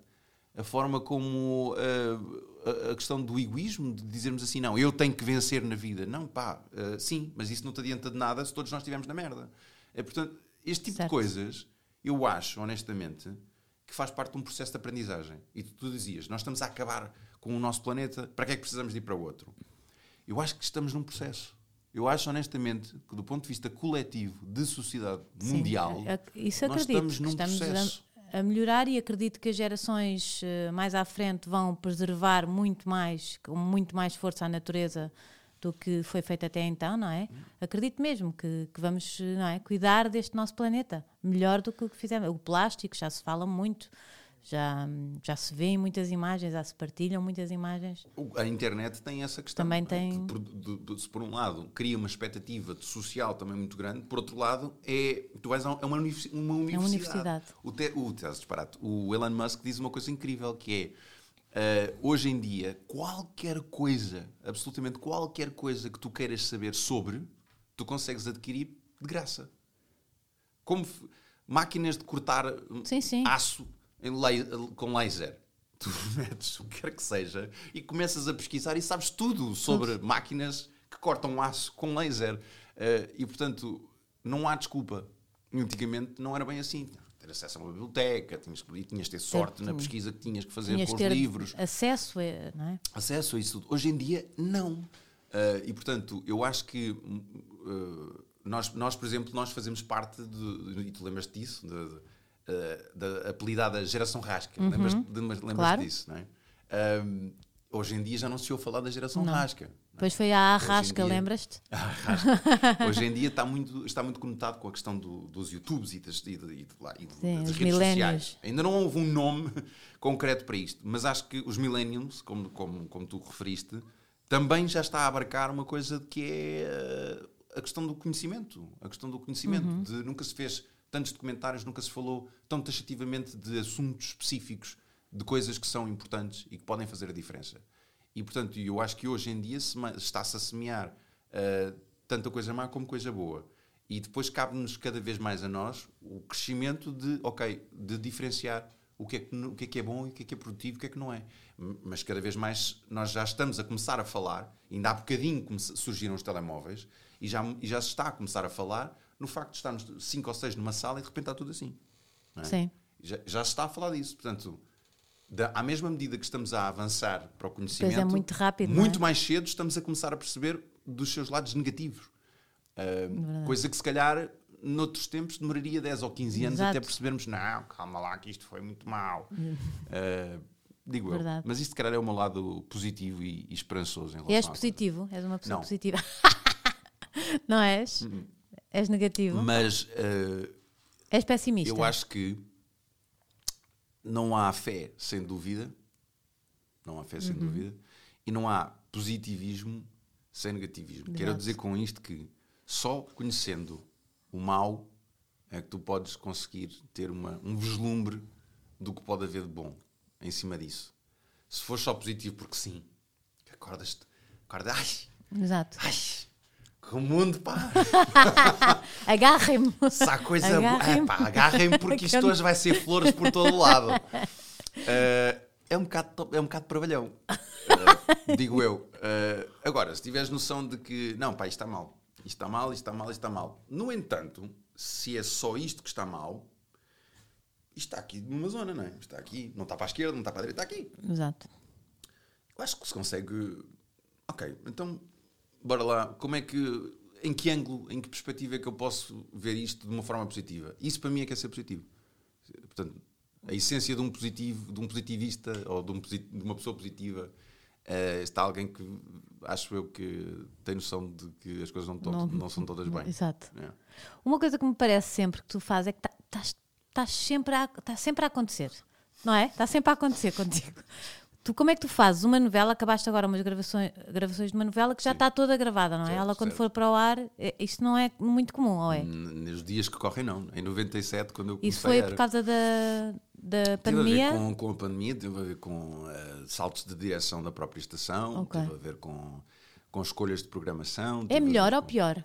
a forma como uh, a, a, questão do egoísmo, de dizermos assim, não, eu tenho que vencer na vida. Não, pá, uh, sim, mas isso não te adianta de nada se todos nós estivermos na merda. É, portanto, este tipo certo. de coisas, eu acho, honestamente, que faz parte de um processo de aprendizagem. E tu, tu dizias, nós estamos a acabar com o nosso planeta, para que é que precisamos de ir para outro? Eu acho que estamos num processo. Eu acho honestamente que, do ponto de vista coletivo, de sociedade Sim, mundial, isso nós estamos num estamos processo. A, a, melhorar e acredito que as gerações uh, mais à frente vão preservar muito mais, com muito mais força a natureza do que foi feito até então, não é? Acredito mesmo que, que vamos não é, cuidar deste nosso planeta melhor do que o que fizemos. O plástico já se fala muito, já, já se vê em muitas imagens, já se partilham muitas imagens. A internet tem essa questão. Também é? tem. Por, de, por um lado, cria uma expectativa social também muito grande, por outro lado, é, tu vais a uma, uma universidade. É uma universidade. O, te, o, o Elon Musk diz uma coisa incrível que é Uh, hoje em dia, qualquer coisa, absolutamente qualquer coisa que tu queiras saber sobre, tu consegues adquirir de graça. Como máquinas de cortar sim, sim. aço com laser. Tu metes o que quer que seja e começas a pesquisar e sabes tudo sobre máquinas que cortam aço com laser. Uh, e portanto, não há desculpa. Antigamente não era bem assim ter acesso a uma biblioteca, tinhas, tinhas de ter sorte certo. na pesquisa que tinhas que fazer tinhas com os livros. Acesso, é, não é? Acesso a isso tudo. Hoje em dia, não. Uh, e portanto, eu acho que uh, nós, nós, por exemplo, nós fazemos parte de, e tu lembras disso, uh, da apelidada geração rasca. Uhum. Lembras, de, lembras claro. disso, não é? hoje em dia já não se ouve falar da geração não. rasca. Pois foi a Arrasca, lembras-te? Hoje em dia está muito, está muito conectado com a questão do, dos YouTubes e das, e de, e de, e Sim, das redes millennials. sociais. Ainda não houve um nome concreto para isto, mas acho que os millennials, como, como, como tu referiste, também já está a abarcar uma coisa que é uh, a questão do conhecimento. A questão do conhecimento. Uhum. De, nunca se fez tantos documentários, nunca se falou tão taxativamente de assuntos específicos, de coisas que são importantes e que podem fazer a diferença. E, portanto, eu acho que hoje em dia se está-se a semear uh, tanta coisa má como coisa boa. E depois cabe-nos cada vez mais a nós o crescimento de, ok, de diferenciar o que, é que, o que é que é bom e o que é que é produtivo e o que é que não é. Mas cada vez mais nós já estamos a começar a falar, ainda há bocadinho surgiram os telemóveis, e já, e já se está a começar a falar no facto de estarmos cinco ou seis numa sala e de repente está tudo assim. É? Sim. Já, já se está a falar disso. Portanto, da, à mesma medida que estamos a avançar para o conhecimento, pois é muito rápido. Muito é? mais cedo estamos a começar a perceber dos seus lados negativos. Uh, coisa que se calhar noutros tempos demoraria 10 ou 15 anos Exato. até percebermos, não, calma lá, que isto foi muito mal. Uh, digo Verdade. eu. Mas isto, se calhar, é o meu lado positivo e, e esperançoso. Em relação és positivo? És uma pessoa não. positiva? não és? Uhum. És negativo? Mas. Uh, és pessimista? Eu acho que não há fé sem dúvida. Não há fé sem uhum. dúvida. E não há positivismo sem negativismo. Quero dizer com isto que só conhecendo o mal é que tu podes conseguir ter uma, um vislumbre do que pode haver de bom em cima disso. Se for só positivo, porque sim, acordas-te, acordas, ai, Exato. ai, que o mundo, pá. agarrem-me. Se há coisa agarrem-me, é, pá, agarrem-me porque isto hoje vai ser flores por todo o lado. Uh, é um bocado, é um bocado trabalhão, uh, digo eu. Uh, agora, se tiveres noção de que, não, pá, isto está mal, isto está mal, isto está mal, isto está mal. No entanto, se é só isto que está mal, isto está aqui numa zona, não é? Está aqui, não está para a esquerda, não está para a direita, está aqui. Exato. Eu acho que se consegue. Ok, então, bora lá. Como é que. Em que ângulo, em que perspectiva é que eu posso ver isto de uma forma positiva? Isso para mim é que é ser positivo. Portanto, a essência de um positivo, de um positivista ou de, um, de uma pessoa positiva uh, está alguém que acho eu que tem noção de que as coisas não, não, não são todas bem. Exato. É. Uma coisa que me parece sempre que tu fazes é que estás tá, sempre, a, tá sempre a acontecer, não é? Está sempre a acontecer contigo. Tu, como é que tu fazes uma novela? Acabaste agora umas gravações, gravações de uma novela que já está toda gravada, não é? Certo, Ela, quando certo. for para o ar, é, isto não é muito comum, ou é? Nos dias que correm, não. Em 97, quando eu comecei Isso foi por causa da, da pandemia? Teve a ver com, com a pandemia, teve a ver com uh, saltos de direção da própria estação, okay. teve a ver com, com escolhas de programação. É melhor ou pior?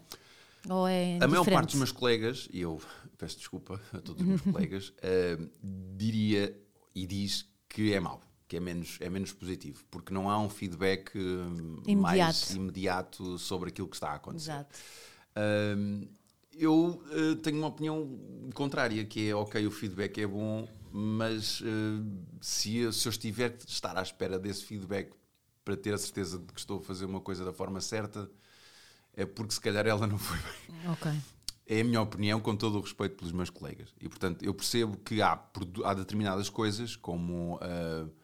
Ou é a maior parte dos meus colegas, e eu peço desculpa a todos os meus colegas, uh, diria e diz que é mau que é menos, é menos positivo, porque não há um feedback hum, imediato. mais imediato sobre aquilo que está a acontecer. Exato. Um, eu uh, tenho uma opinião contrária, que é ok, o feedback é bom, mas uh, se, eu, se eu estiver a estar à espera desse feedback para ter a certeza de que estou a fazer uma coisa da forma certa, é porque se calhar ela não foi bem. Ok. É a minha opinião, com todo o respeito pelos meus colegas. E portanto, eu percebo que há, há determinadas coisas, como. Uh,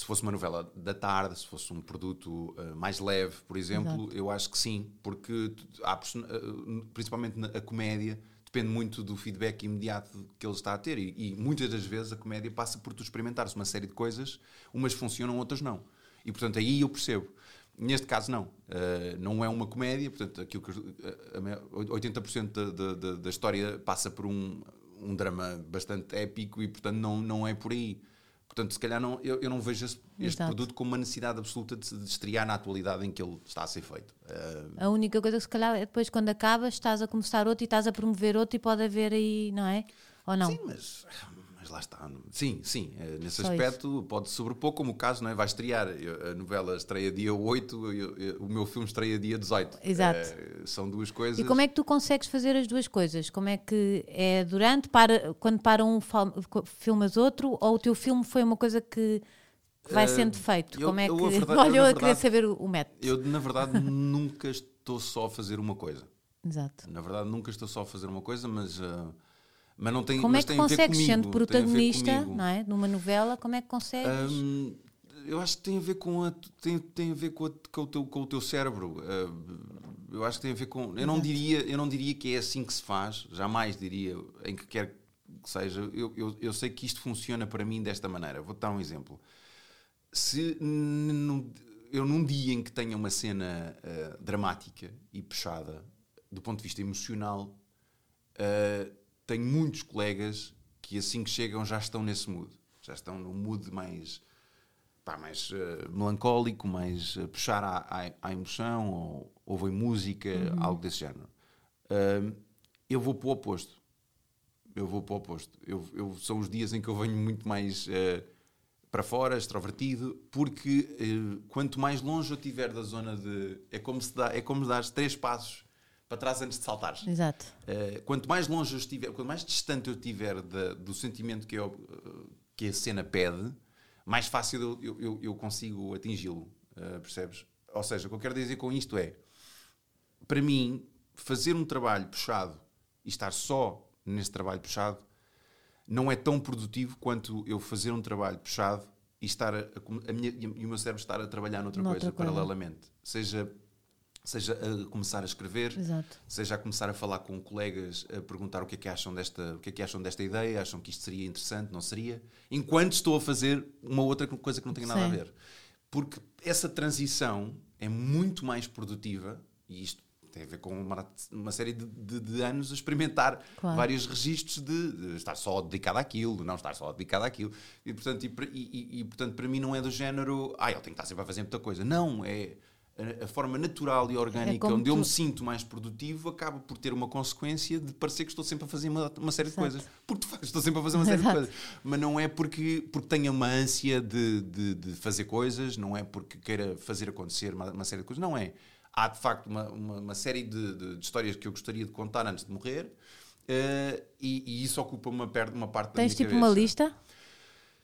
se fosse uma novela da tarde, se fosse um produto uh, mais leve, por exemplo, Exato. eu acho que sim, porque há, uh, principalmente na a comédia depende muito do feedback imediato que ele está a ter e, e muitas das vezes a comédia passa por tu experimentares uma série de coisas, umas funcionam, outras não. E portanto aí eu percebo. Neste caso, não. Uh, não é uma comédia, portanto, aquilo que, uh, 80% da, da, da, história passa por um, um drama bastante épico e, portanto, não, não é por aí. Portanto, se calhar não, eu, eu não vejo este, este produto como uma necessidade absoluta de, de, estrear na atualidade em que ele está a ser feito. Uh... A única coisa que se calhar é depois quando acabas estás a começar outro e estás a promover outro e pode haver aí, não é? Ou não? Sim, mas lá está. Sim, sim. Eh, nesse Só aspecto isso. pode sobrepor, como o caso, não é? Vai estrear. A novela estreia dia 8, o meu filme estreia dia 18. Exato. É, são duas coisas. E como é que tu consegues fazer as duas coisas? Como é que é durante, para, quando para um, filmas outro, ou o teu filme foi uma coisa que vai uh, sendo feito? Eu, como é que. Eu, verdade, Olha, eu, eu queria saber o, o método. Eu, na verdade, nunca estou só a fazer uma coisa. Exato. Na verdade, nunca estou só a fazer uma coisa, mas. Uh, mas não tem Como é que consegues, sendo protagonista não é? numa novela, como é que consegues? Um, eu acho que tem a ver com, a, tem, tem a ver com, a, com, o, teu, com o teu cérebro. Uh, eu acho que tem a ver com. Eu não, diria, eu não diria que é assim que se faz, jamais diria, em que quer que seja. Eu, eu, eu sei que isto funciona para mim desta maneira. Vou-te dar um exemplo. Se eu num dia em que tenha uma cena uh, dramática e puxada, do ponto de vista emocional, uh, tenho muitos colegas que assim que chegam já estão nesse mood. Já estão num mood mais, pá, mais uh, melancólico, mais uh, puxar à, à, à, emoção, ou ouvem música, uhum. algo desse género. Uh, eu vou para o oposto. Eu vou para o oposto. Eu, eu, são os dias em que eu venho muito mais para fora, extrovertido, porque quanto mais longe eu estiver da zona de. É como se dá, é como dar três passos para trás antes de saltares. Exato. Uh, quanto mais longe eu estiver, quanto mais distante eu estiver de, do sentimento que, eu, que a cena pede, mais fácil eu, eu, eu consigo atingi-lo. Uh, percebes? Ou seja, o que eu quero dizer com isto é, para mim, fazer um trabalho puxado e estar só nesse trabalho puxado não é tão produtivo quanto eu fazer um trabalho puxado e estar a, a minha, e o meu cérebro estar a trabalhar noutra, noutra coisa, coisa, paralelamente. Seja seja a começar a escrever, Exato. seja a começar a falar com colegas, a perguntar o que é que acham desta, o que é que acham desta ideia, acham que isto seria interessante, não seria, enquanto estou a fazer uma outra coisa que não tem nada Sim. a ver. Porque essa transição é muito mais produtiva e isto tem a ver com uma, uma série de, de, de, anos a experimentar claro. vários registros de, de, estar só dedicado àquilo, de não estar só dedicado àquilo. E portanto, e, e, e, portanto, para mim não é do género, ah, ele tem que estar sempre a fazer muita coisa. Não, é a, forma natural e orgânica é onde tu... eu me sinto mais produtivo acaba por ter uma consequência de parecer que estou sempre a fazer uma, uma série Exato. de coisas. Porque de facto estou sempre a fazer uma série Exato. de coisas. Mas não é porque, porque tenha uma ânsia de, de, de, fazer coisas, não é porque queira fazer acontecer uma, uma série de coisas, não é. Há de facto uma, uma, uma série de, de, de, histórias que eu gostaria de contar antes de morrer uh, e, e, isso ocupa uma, uma parte Tens da minha tipo cabeça. uma lista?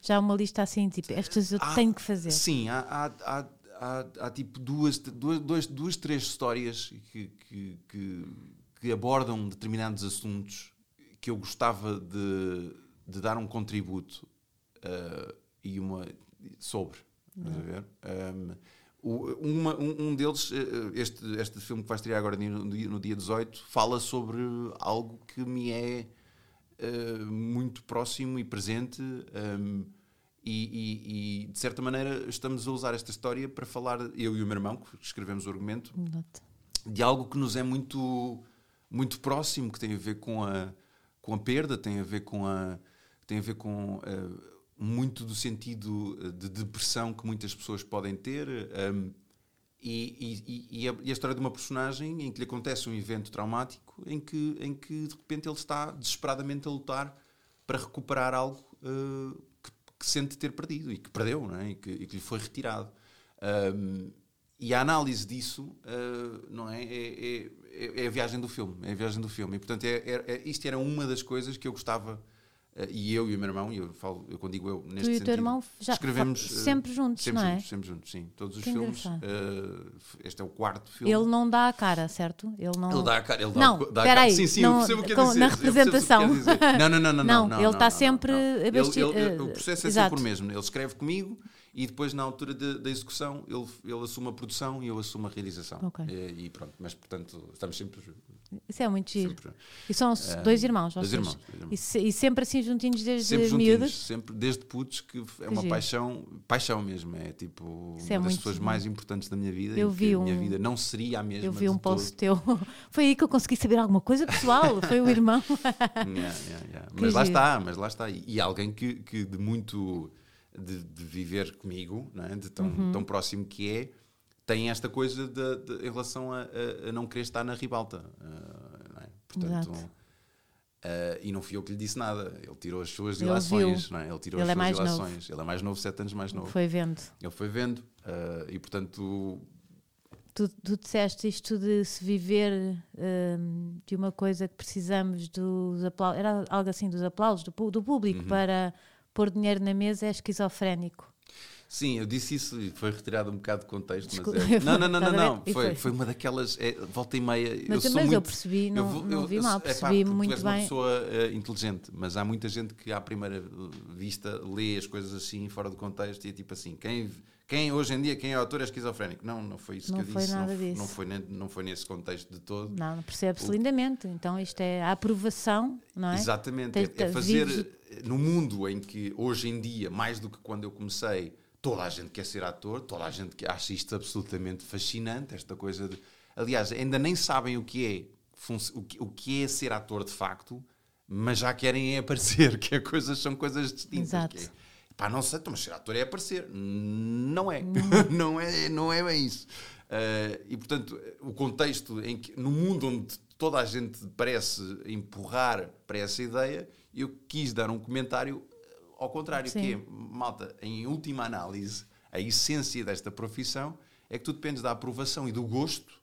Já uma lista assim, tipo, estas eu há, tenho que fazer. Sim, há, há, há há, há tipo duas, duas, duas, três histórias que, que, que, que, abordam determinados assuntos que eu gostava de, de dar um contributo uh, e uma sobre. Estás a ver? Um, uma, um, um, deles, eh, este, este filme que vai estrear agora no, no dia 18, fala sobre algo que me é uh, muito próximo e presente. Um, e, e, e, de certa maneira estamos a usar esta história para falar, eu e o meu irmão, que escrevemos o argumento, de algo que nos é muito, muito próximo, que tem a ver com a, com a perda, tem a ver com a. tem a ver com. Uh, muito do sentido de depressão que muitas pessoas podem ter. Um, e, e, e, a, e, a, história de uma personagem em que lhe acontece um evento traumático em que, em que de repente ele está desesperadamente a lutar para recuperar algo uh, que sente ter perdido e que perdeu é? e, que, e, que, lhe foi retirado. Um, e a análise disso uh, não é? É, é? é, a viagem do filme. É a viagem do filme. E, portanto, é, é, é isto era uma das coisas que eu gostava e eu e o meu irmão, e eu falo, eu quando digo eu, neste tu e o teu irmão já escrevemos uh, sempre juntos, sempre não é? Juntos, sempre juntos, sim. Todos os que filmes. Uh, este é o quarto filme. Ele não dá a cara, certo? Ele não. Ele dá a cara. Ele não, dá a cara. Aí, sim, sim, não, eu percebo o que dizer. Na representação. Não, não, não, não. Não, não ele está sempre. Ele, ele, o processo é exato. sempre o mesmo. Ele escreve comigo e depois na altura da execução ele, ele assume a produção e eu assumo a realização. Okay. E, e, pronto, mas portanto estamos sempre. Isso é muito giro. Sempre, e são uh, dois irmãos, dois irmãos, dois irmãos. E, se, e, sempre assim juntinhos desde sempre miúdos? sempre desde putos, que é uma paixão, paixão mesmo. É tipo Isso uma é das pessoas giro. mais importantes da minha vida. Eu vi um, a minha vida não seria a mesma. Eu vi um post teu. Foi aí que eu consegui saber alguma coisa pessoal. Foi o irmão. yeah, yeah, yeah. Mas lá está, mas lá está. E, e alguém que, que de muito de, de viver comigo, é? de tão, uhum. tão próximo que é, tem esta coisa de, de, em relação a, a, não querer estar na ribalta. Uh, é? Portanto, uh, e não fui eu que lhe disse nada. Ele tirou as suas ilações. Não é? Ele tirou Ele as é suas ilações. Novo. Ele é mais novo, sete anos mais novo. Foi vendo. Ele foi vendo. Uh, e portanto. Tu, tu disseste isto de se viver de uma coisa que precisamos dos aplausos, era algo assim dos aplausos do, do público uhum. para pôr dinheiro na mesa é esquizofrénico. Sim, eu disse isso e foi retirado um bocado de contexto. Desculpa, mas é... Não, não, não, não, não. Foi, foi, foi. uma daquelas. É, volta e meia. Mas, eu, mas muito, eu percebi, não, eu, não vi mal, percebi é, pá, muito tu és bem. uma pessoa uh, inteligente, mas há muita gente que à primeira vista lê as coisas assim, fora do contexto, e é tipo assim: quem, quem hoje em dia, quem é autor é esquizofrénico. Não, não foi isso não que eu foi disse. Nada não, disso. Não foi, não foi nesse contexto de todo. Não, percebe-se lindamente. Então isto é a aprovação, não é? Exatamente. é, é fazer. Vives... No mundo em que hoje em dia, mais do que quando eu comecei toda a gente quer ser ator, toda a gente acha isto absolutamente fascinante, esta coisa de. Aliás, ainda nem sabem o que é, o que é ser ator de facto, mas já querem aparecer, que é coisas, são coisas distintas. Exato. É, pá, não sei, mas ser ator é aparecer. Não é. não, é, não é bem isso. Uh, e, portanto, o contexto em que, no mundo onde toda a gente parece empurrar para essa ideia, eu quis dar um comentário ao contrário, Sim. que é, malta, em última análise, a essência desta profissão é que tu dependes da aprovação e do gosto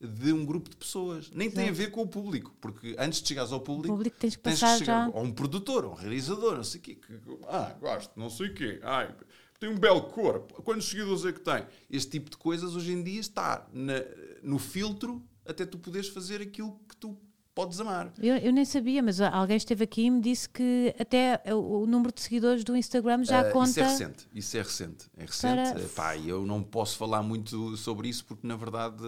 de um grupo de pessoas. Nem Exato. tem a ver com o público, porque antes de chegares ao público, público tens que, tens que chegar já. a um produtor, a um realizador, não sei o quê. Ah, gosto, não sei o quê. Ai, tem um belo corpo. Quantos seguidores é que tem? Este tipo de coisas hoje em dia está na, no filtro até tu poderes fazer aquilo que tu podes amar. Eu, eu, nem sabia, mas alguém esteve aqui e me disse que até o, o número de seguidores do Instagram já uh, conta. Isso é recente, isso é recente. É recente. Para... Eh, pá, eu não posso falar muito sobre isso porque na verdade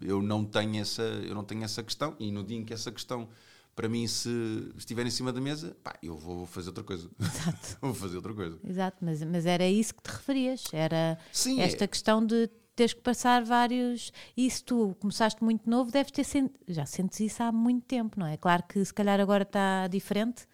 eu não tenho essa, eu não tenho essa questão e no dia em que essa questão para mim, se estiver em cima da mesa, pá, eu vou fazer outra coisa. Exato. vou fazer outra coisa. Exato, mas, mas era isso que te referias. Era Sim, esta é... questão de teres que passar vários. E se tu começaste muito novo, deves ter sentido. Já sentes isso há muito tempo, não é? Claro que se calhar agora está diferente.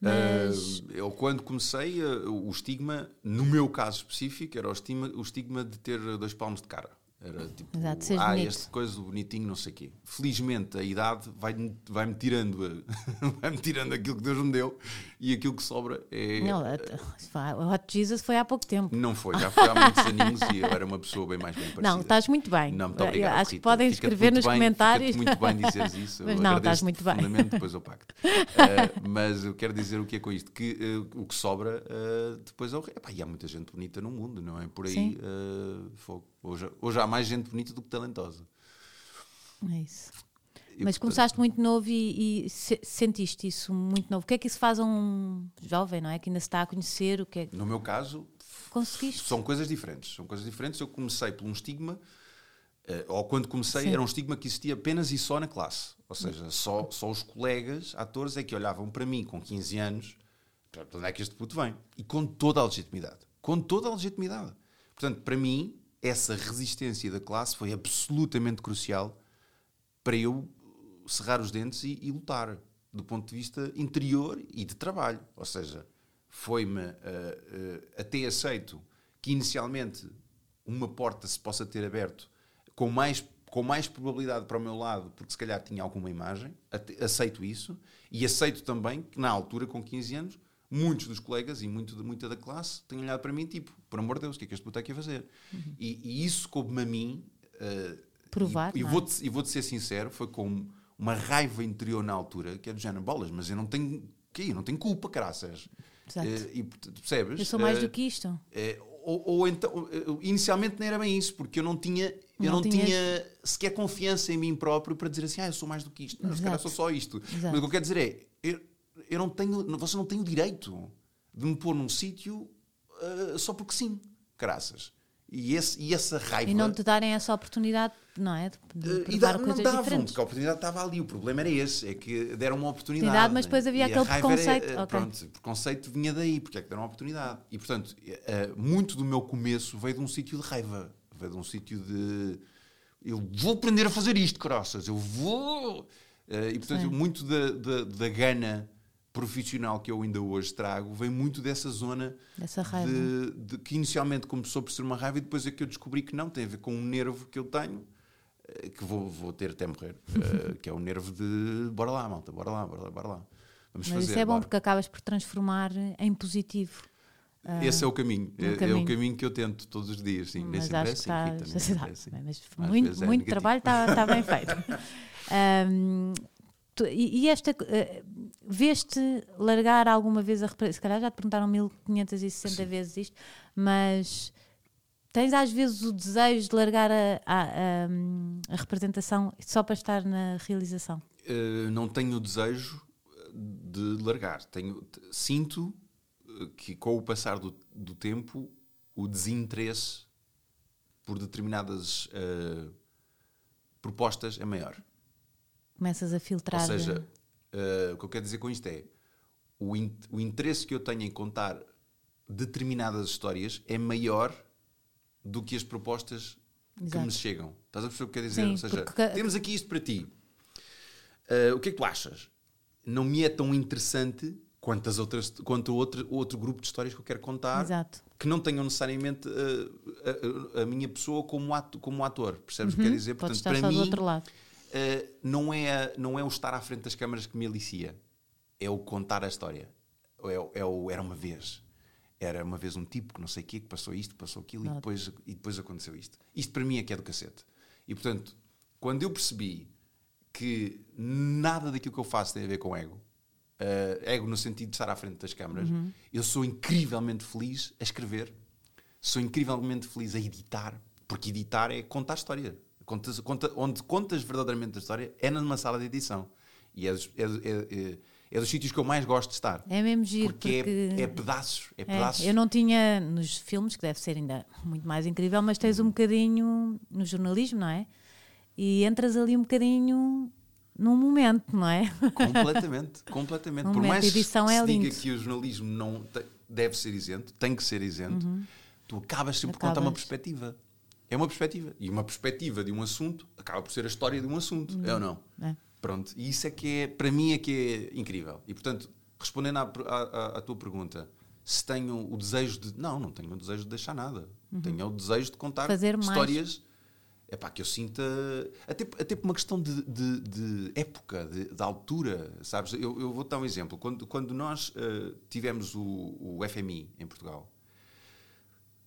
Mas... Uh, eu, quando comecei, uh, o estigma, no meu caso específico, era o estigma, o estigma de ter dois palmos de cara. Era tipo, Exato, ah, bonito. este coisa bonitinho, não sei o quê. Felizmente a idade vai-me vai -me tirando, vai-me tirando aquilo que Deus me deu e aquilo que sobra é. Não, o Hot Jesus foi há pouco tempo. Não foi, já foi há muitos aninhos e eu era uma pessoa bem mais bem parecida. Não, estás muito bem. Não, muito obrigado. Acho que podem escrever nos bem, comentários. muito bem dizeres isso. Mas não, estás muito bem. Depois eu pacto. Uh, mas eu quero dizer o que é com isto: que uh, o que sobra uh, depois é o. Epá, e há muita gente bonita no mundo, não é? Por aí, fogo. Hoje, hoje há mais gente bonita do que talentosa. É isso. E, Mas portanto, começaste muito novo e, e se, sentiste isso muito novo. O que é que isso faz a um jovem, não é? Que ainda se está a conhecer? O que é... No meu caso, Conseguiste? são coisas diferentes. São coisas diferentes. Eu comecei por um estigma, uh, ou quando comecei, Sim. era um estigma que existia apenas e só na classe. Ou seja, só, só os colegas, atores, é que olhavam para mim com 15 anos, para onde é que este puto vem? E com toda a legitimidade. Com toda a legitimidade. Portanto, para mim, essa resistência da classe foi absolutamente crucial para eu cerrar os dentes e, e lutar do ponto de vista interior e de trabalho. Ou seja, foi-me uh, uh, até aceito que inicialmente uma porta se possa ter aberto com mais, com mais probabilidade para o meu lado, porque se calhar tinha alguma imagem, aceito isso, e aceito também que na altura, com 15 anos, muitos dos colegas e muito, muita da classe têm olhado para mim tipo, por amor de Deus, o que é que este puto aqui a fazer? Uhum. E, e, isso coube-me a mim. Uh, Provar. E, e é? vou-te vou ser sincero, foi com uma raiva interior na altura, que é do género, bolas, mas eu não tenho. Que eu não tenho culpa, graças. Exato. Uh, e percebes? Eu sou mais uh, do que isto. Ou, ou, então, inicialmente não era bem isso, porque eu não tinha, eu não, não tinha sequer confiança em mim próprio para dizer assim, ah, eu sou mais do que isto. Não, se calhar sou só isto. Exato. Mas o que eu quero dizer é, eu, eu não tenho, você não tem o direito de me pôr num sítio uh, só porque sim, graças. E, esse, e essa raiva. E não te darem essa oportunidade, não é? De, de uh, dá, coisas não davam, diferentes. porque a oportunidade estava ali. O problema era esse, é que deram uma oportunidade. Mas depois havia aquele preconceito. Era, okay. Pronto, o preconceito vinha daí, porque é que deram uma oportunidade. E portanto, uh, muito do meu começo veio de um sítio de raiva, veio de um sítio de. Eu vou aprender a fazer isto, graças. Eu vou. Uh, e portanto, Sim. muito da, da, da gana profissional que eu ainda hoje trago vem muito dessa zona dessa raiva. De, de, que inicialmente começou por ser uma raiva e depois é que eu descobri que não, tem a ver com um nervo que eu tenho eh, que vou, vou ter até morrer, uh, que é o nervo de bora lá, malta, bora lá, bora lá, bora lá. Vamos Mas fazer, isso é bom bora. porque acabas por transformar em positivo. Esse é o caminho. É, caminho. é, o caminho que eu tento todos os dias. Sim. Nem sempre é assim, está, Rita, é assim. Mas muito, é muito trabalho está, está bem feito. um, tu, e, e, esta. Uh, Veste largar alguma vez a representação? Se calhar já te perguntaram 1560 Sim. vezes isto, mas tens às vezes o desejo de largar a, a, a, a representação só para estar na realização? Uh, não tenho o desejo de largar. Tenho, sinto eh, que com o passar do, do tempo o desinteresse por determinadas uh, propostas é maior. Começas a filtrar. Ou seja, uh, o que eu quero dizer com isto é o, in, o interesse que eu tenho em contar determinadas histórias é maior do que as propostas que Exato. me chegam. Estás a perceber o que quer dizer? Sim, Ou seja, porque- temos aqui isto para ti. Uh, o que é que tu achas? Não me é tão interessante quanto, as outras, quanto outro, outro grupo de histórias que eu quero contar Exato. que não tenham necessariamente uh, a, a- minha pessoa como, ato, como ator. Percebes o que quer dizer? Uhum. Pode Portanto, estar para só do mim, outro lado. Uh, não, é, não é o estar à frente das câmaras que me alicia, é o contar a história. É, é o era uma vez. Era uma vez um tipo que não sei o quê, que passou isto, passou aquilo e depois, e depois aconteceu isto. Isto para mim é que é do cacete. E portanto, quando eu percebi que nada daquilo que eu faço tem a ver com ego, uh, ego no sentido de estar à frente das câmaras, Uhum. eu sou incrivelmente feliz a escrever, sou incrivelmente feliz a editar, porque editar é contar a história. Contas, conta, onde contas verdadeiramente a história é numa sala de edição. E é dos, é, é- é- é dos sítios que eu mais gosto de estar. É mesmo giro, porque, porque... É, é pedaços. É É, pedaços. eu não tinha nos filmes, que deve ser ainda muito mais incrível, mas tens um bocadinho no jornalismo, não é? E entras ali um bocadinho num momento, não é? Completamente, completamente. Um Por mais que se é diga que o jornalismo não deve ser isento, tem que ser isento, tu acabas sempre por contar uma Uhum. Perspectiva. É uma perspectiva. E uma perspectiva de um assunto acaba por ser a história de um assunto, é ou não? É. Pronto. E isso é que é, para mim, é que é incrível. E portanto, respondendo à, à- à- tua pergunta, se tenho o desejo de. Não, não tenho o desejo de deixar nada. Tenho o desejo de contar Uhum. Fazer mais. histórias é pá, que eu sinta. Até, até por uma questão de, de- de época, de, de altura, sabes? Eu, eu vou dar um exemplo. Quando, quando nós eh, tivemos o, o FMI em Portugal,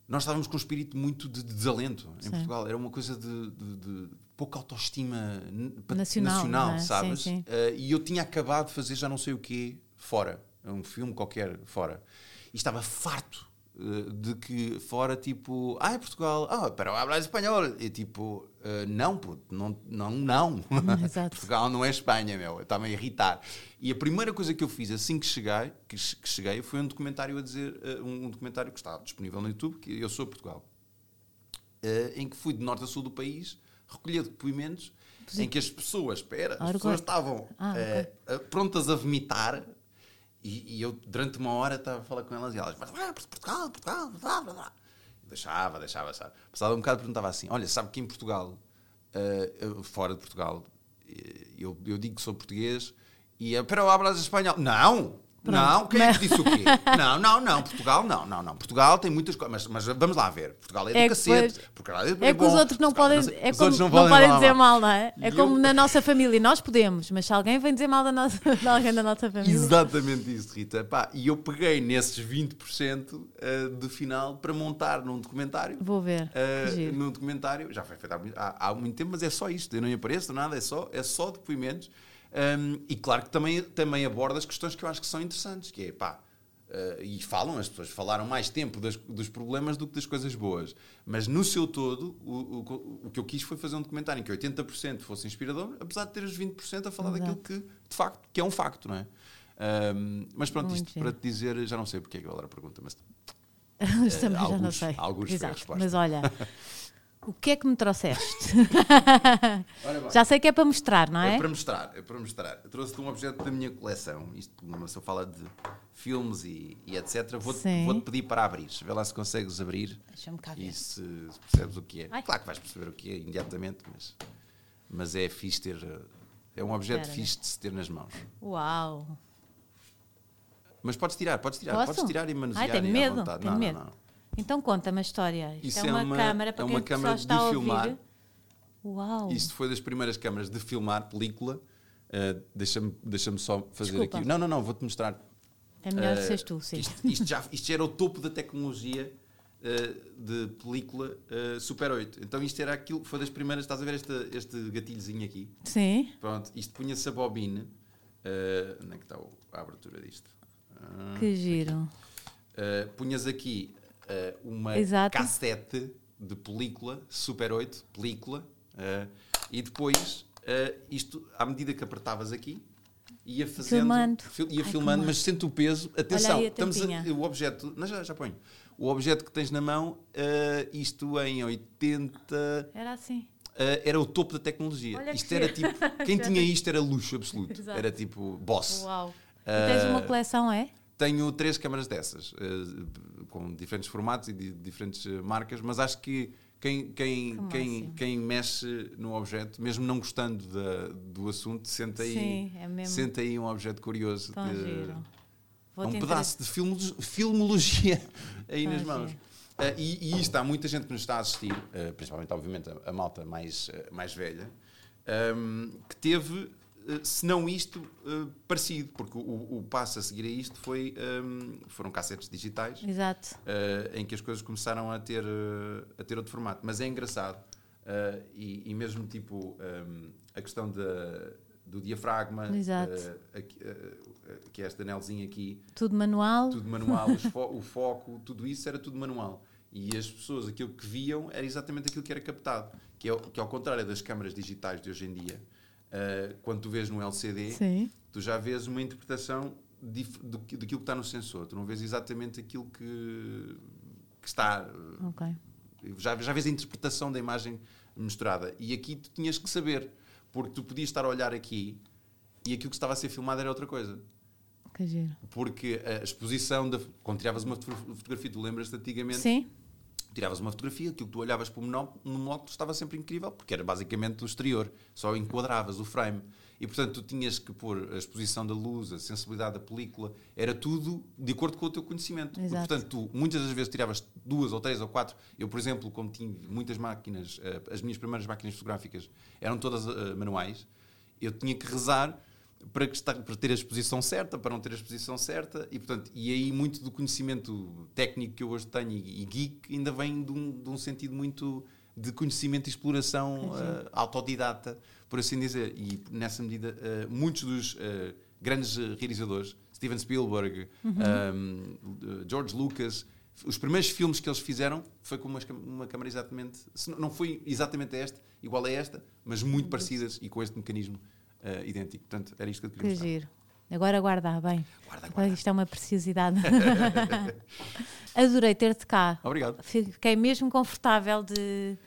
nós estávamos com um espírito muito de, de desalento em Sim. Portugal. Era uma coisa de, de- de pouca autoestima Nacional, não é? sabes? Sim, sim. Eh, e eu tinha acabado de fazer já não sei o quê fora. Um filme qualquer fora. E estava farto de que fora, tipo, ah, é Portugal, ah, pero hablas espanhol. E tipo, eh, não, puto, não, não, não. Portugal não é Espanha, meu. Está-me a irritar. E a primeira coisa que eu fiz assim que cheguei, que, que cheguei foi um documentário a dizer, eh, um, um documentário que está disponível no YouTube, que eu sou Portugal. Eh, em que fui de norte a sul do país recolher depoimentos em que as pessoas, espera, as pessoas estavam Ah, eh, eh, prontas a vomitar e, e eu durante uma hora estava a falar com elas e elas, ah, Portugal, Portugal, Portugal, Portugal. Deixava, deixava, sabe? Um bocado perguntava assim: olha, sabe que em Portugal, eh, eu- fora de Portugal, eh, eu, eu digo que sou português e eh, pero hablas espanhol? Não! Não, quem é que disse o quê? Não, não, não, Portugal não, não, não. Portugal tem muitas coisas, mas, mas vamos lá ver. Portugal é do É cacete. Portugal é, É que bom, os outros não Portugal podem, sei- é como, outros não, podem dizer mal, não é? É como eu- na nossa família, nós podemos, mas se alguém vem dizer mal da nossa, de alguém da nossa família. Exatamente isso, Rita. Pá, e eu peguei nesses 20% eh, de final para montar num documentário. Vou ver. Giro. num documentário, já foi feito há, muito- há- há muito tempo, mas é só isto. Eu não apareço nada, é só, é só depoimentos. Um, e claro que também, também aborda as questões que eu acho que são interessantes, que é pá. eh, e falam, as pessoas falaram mais tempo das- dos problemas do que das coisas boas. Mas no seu todo, o, o, o que eu quis foi fazer um documentário em que 80% fosse inspirador, apesar de ter os 20% a falar Exato. daquilo que, de facto, que é um facto, não é? Um, mas pronto, Muito isto giro. para te dizer, já não sei porque é que agora a pergunta, mas Mas também já não alguns- sei. alguns Exato. Mas olha, o que é que me trouxeste? Já sei que é para mostrar, não É é? para mostrar, é para mostrar. Eu trouxe-te um objeto da minha coleção. Isto, uma pessoa fala de filmes e, e etc. Vou-te vou pedir para abrir. Vê lá se consegues abrir Deixa-me cá ver. e se, se percebes o que é. Ai. Claro que vais perceber o que é imediatamente, mas, mas é fixe ter. É um objeto Espera, fixe de se ter nas mãos. Uau! Mas podes tirar, podes tirar, Posso? podes tirar e manusear. Ai, tenho à medo, vontade. tenho não, medo. Não, não. Então conta-me a história. Isto Isso é é uma, uma- câmara para é quem uma câmara está de a filmar. ouvir. Uau! Isto foi das primeiras câmaras de filmar película. Eh, Deixa-me deixa só fazer Desculpa. aqui. Não, não, não, vou-te mostrar. É melhor Eh, seres tu, sim. Isto, isto já, isto já era o topo da tecnologia eh, de película eh, Super 8. Então isto era aquilo, foi das primeiras, estás a ver este, este gatilhozinho aqui? Sim. Pronto, isto punha-se a bobine. eh, onde é que está a abertura disto? Ah, Que giro. Uh, punhas aqui uh, uma Exato. cassete de película, Super 8, película, uh, e depois uh, isto, à medida que apertavas aqui, ia fazendo. Filmando. fil- ia Ai, filmando, que mas sente o peso. Atenção, a estamos tampinha. o objeto. Não, já, já ponho. O objeto que tens na mão, uh, isto em 80. Era assim. Uh, era o topo da tecnologia. Olha que isto era giro. tipo. Quem tinha isto era luxo absoluto. Exato. Era tipo boss. Uau. E tens uma Uh, coleção, é? Tenho três câmaras dessas, uh, com diferentes formatos e de diferentes marcas, mas acho que quem, quem, que quem, quem mexe no objeto, mesmo não gostando da, do assunto, sente aí, Sim, é sente aí um objeto curioso. Tão de, é um pedaço de filmologia aí Tão nas mãos. Uh, e, e isto há muita gente que nos está a assistir, uh, principalmente, obviamente, a, a malta mais, uh, mais velha, um, ehm, que teve eh, se não isto, uh, parecido, porque o, o, passo a seguir a isto foi, um, ehm, foram cassetes digitais Exato. Uh, em que as coisas começaram a ter, uh, a ter outro formato. Mas é engraçado, e, e, mesmo tipo um, ehm, a questão da, do diafragma, aqui, que é este anelzinho aqui. Tudo manual. Tudo manual, fo o foco, tudo isso era tudo manual. E as pessoas, aquilo que viam era exatamente aquilo que era captado, que é, que é ao contrário das câmaras digitais de hoje em dia uh, quando tu vês no LCD, Sim. tu já vês uma interpretação do, daquilo que está no sensor. Tu não vês exatamente aquilo que, que está. Okay. Já, já vês a interpretação da imagem misturada. E aqui tu tinhas que saber, porque tu podias estar a olhar aqui e aquilo que estava a ser filmado era outra coisa. Que giro. Porque a exposição, da, quando tiravas uma fotografia, tu lembras-te antigamente. Sim tiravas uma fotografia, aquilo que tu olhavas para o monóculo estava sempre incrível, porque era basicamente o exterior, só enquadravas o frame. E portanto tu tinhas que pôr a exposição da luz, a sensibilidade da película, era tudo de acordo com o teu conhecimento. E, portanto, tu muitas das vezes tiravas duas ou três ou quatro. Eu, por exemplo, como tinha muitas máquinas, eh, as minhas primeiras máquinas fotográficas eram todas eh, manuais, eu tinha que rezar para, para, ter a exposição certa, para não ter a exposição certa, e portanto, e aí muito do conhecimento técnico que eu hoje tenho e, e geek ainda vem de um, de um, sentido muito de conhecimento e exploração uh, autodidata, por assim dizer. E nessa medida, uh, muitos dos uh, grandes realizadores, Steven Spielberg, uhum. um, George Lucas, os primeiros filmes que eles fizeram foi com uma, uma câmera exatamente, não foi exatamente esta, igual a esta, mas muito parecidas e com este mecanismo uh, idêntico. Portanto, era isto que eu queria que mostrar. giro. Agora guarda bem. Guarda, guarda. Isto é uma preciosidade. Adorei ter-te cá. Obrigado. Fiquei mesmo confortável de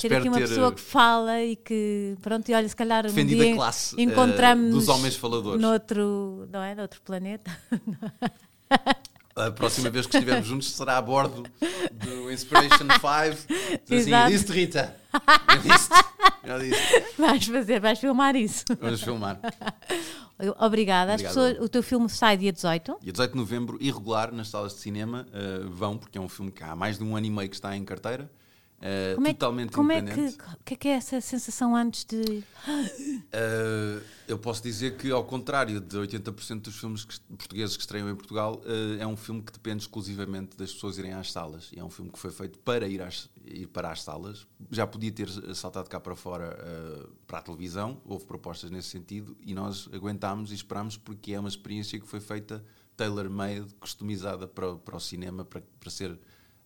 ter aqui uma ter, pessoa eh, que fala e que, pronto, e olha, se calhar um dia eh, encontramos uh, dos homens faladores. Noutro, não é? Noutro planeta. A próxima vez que estivermos juntos será a bordo do Inspiration 5. Assim, disse Rita. Eu disse já disse. Vais fazer, vais filmar isso. Vamos filmar. Obrigada. As pessoas, o teu filme sai dia 18? Dia 18 de novembro, irregular, nas salas de cinema. Uh, vão, porque é um filme que há mais de um ano e meio que está em carteira. Uh, como é, totalmente como independente. É que, que é que é essa sensação antes de. Uh, eu posso dizer que, ao contrário de 80% dos filmes que, portugueses que estreiam em Portugal, uh, é um filme que depende exclusivamente das pessoas irem às salas. E é um filme que foi feito para ir, às, ir para as salas. Já podia ter saltado cá para fora para a televisão, houve propostas nesse sentido, e nós aguentámos e esperámos porque é uma experiência que foi feita tailor-made, customizada para, para o cinema, para, para ser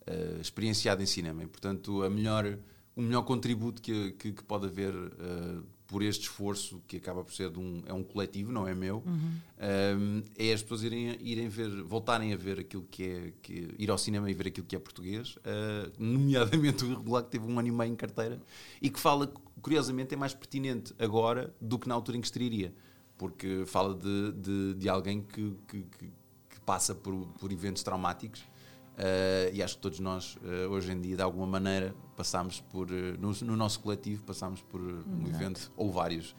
uh, experienciado em cinema. E, portanto, a melhor, o melhor contributo que, que, que pode haver uh, por este esforço, que acaba por ser de um, é um coletivo, não é meu, uhum. um, eh, é as pessoas irem, irem ver, voltarem a ver aquilo que é, que, ir ao cinema e ver aquilo que é português, uh, nomeadamente o Irregular, que teve um ano e meio em carteira, e que fala, curiosamente, é mais pertinente agora do que na altura em que estrearia, porque fala de, de, de alguém que, que, que passa por, por eventos traumáticos Uh, e acho que todos nós, uh, hoje em dia, de alguma maneira, passamos por, uh, no, no, nosso coletivo, passamos por um evento ou vários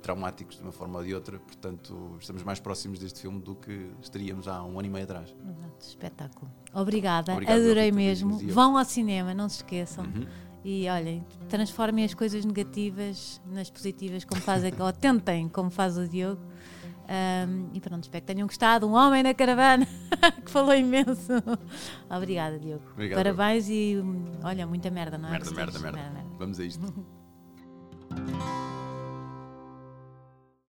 traumáticos de uma forma ou de outra. Portanto, estamos mais próximos deste filme do que estaríamos há um ano e meio atrás. Exato, espetáculo. Obrigada, Obrigado, adorei mesmo. Vão ao cinema, não se esqueçam. Uhum. E olhem, transformem as coisas negativas nas positivas, como fazem, ou tentem, como faz o Diogo. Um, e pronto, espero que tenham gostado. Um homem na caravana que falou imenso. Obrigada, Diogo. Obrigado. Parabéns e olha, muita merda, não é? Merda, merda, merda, merda. Vamos a isto.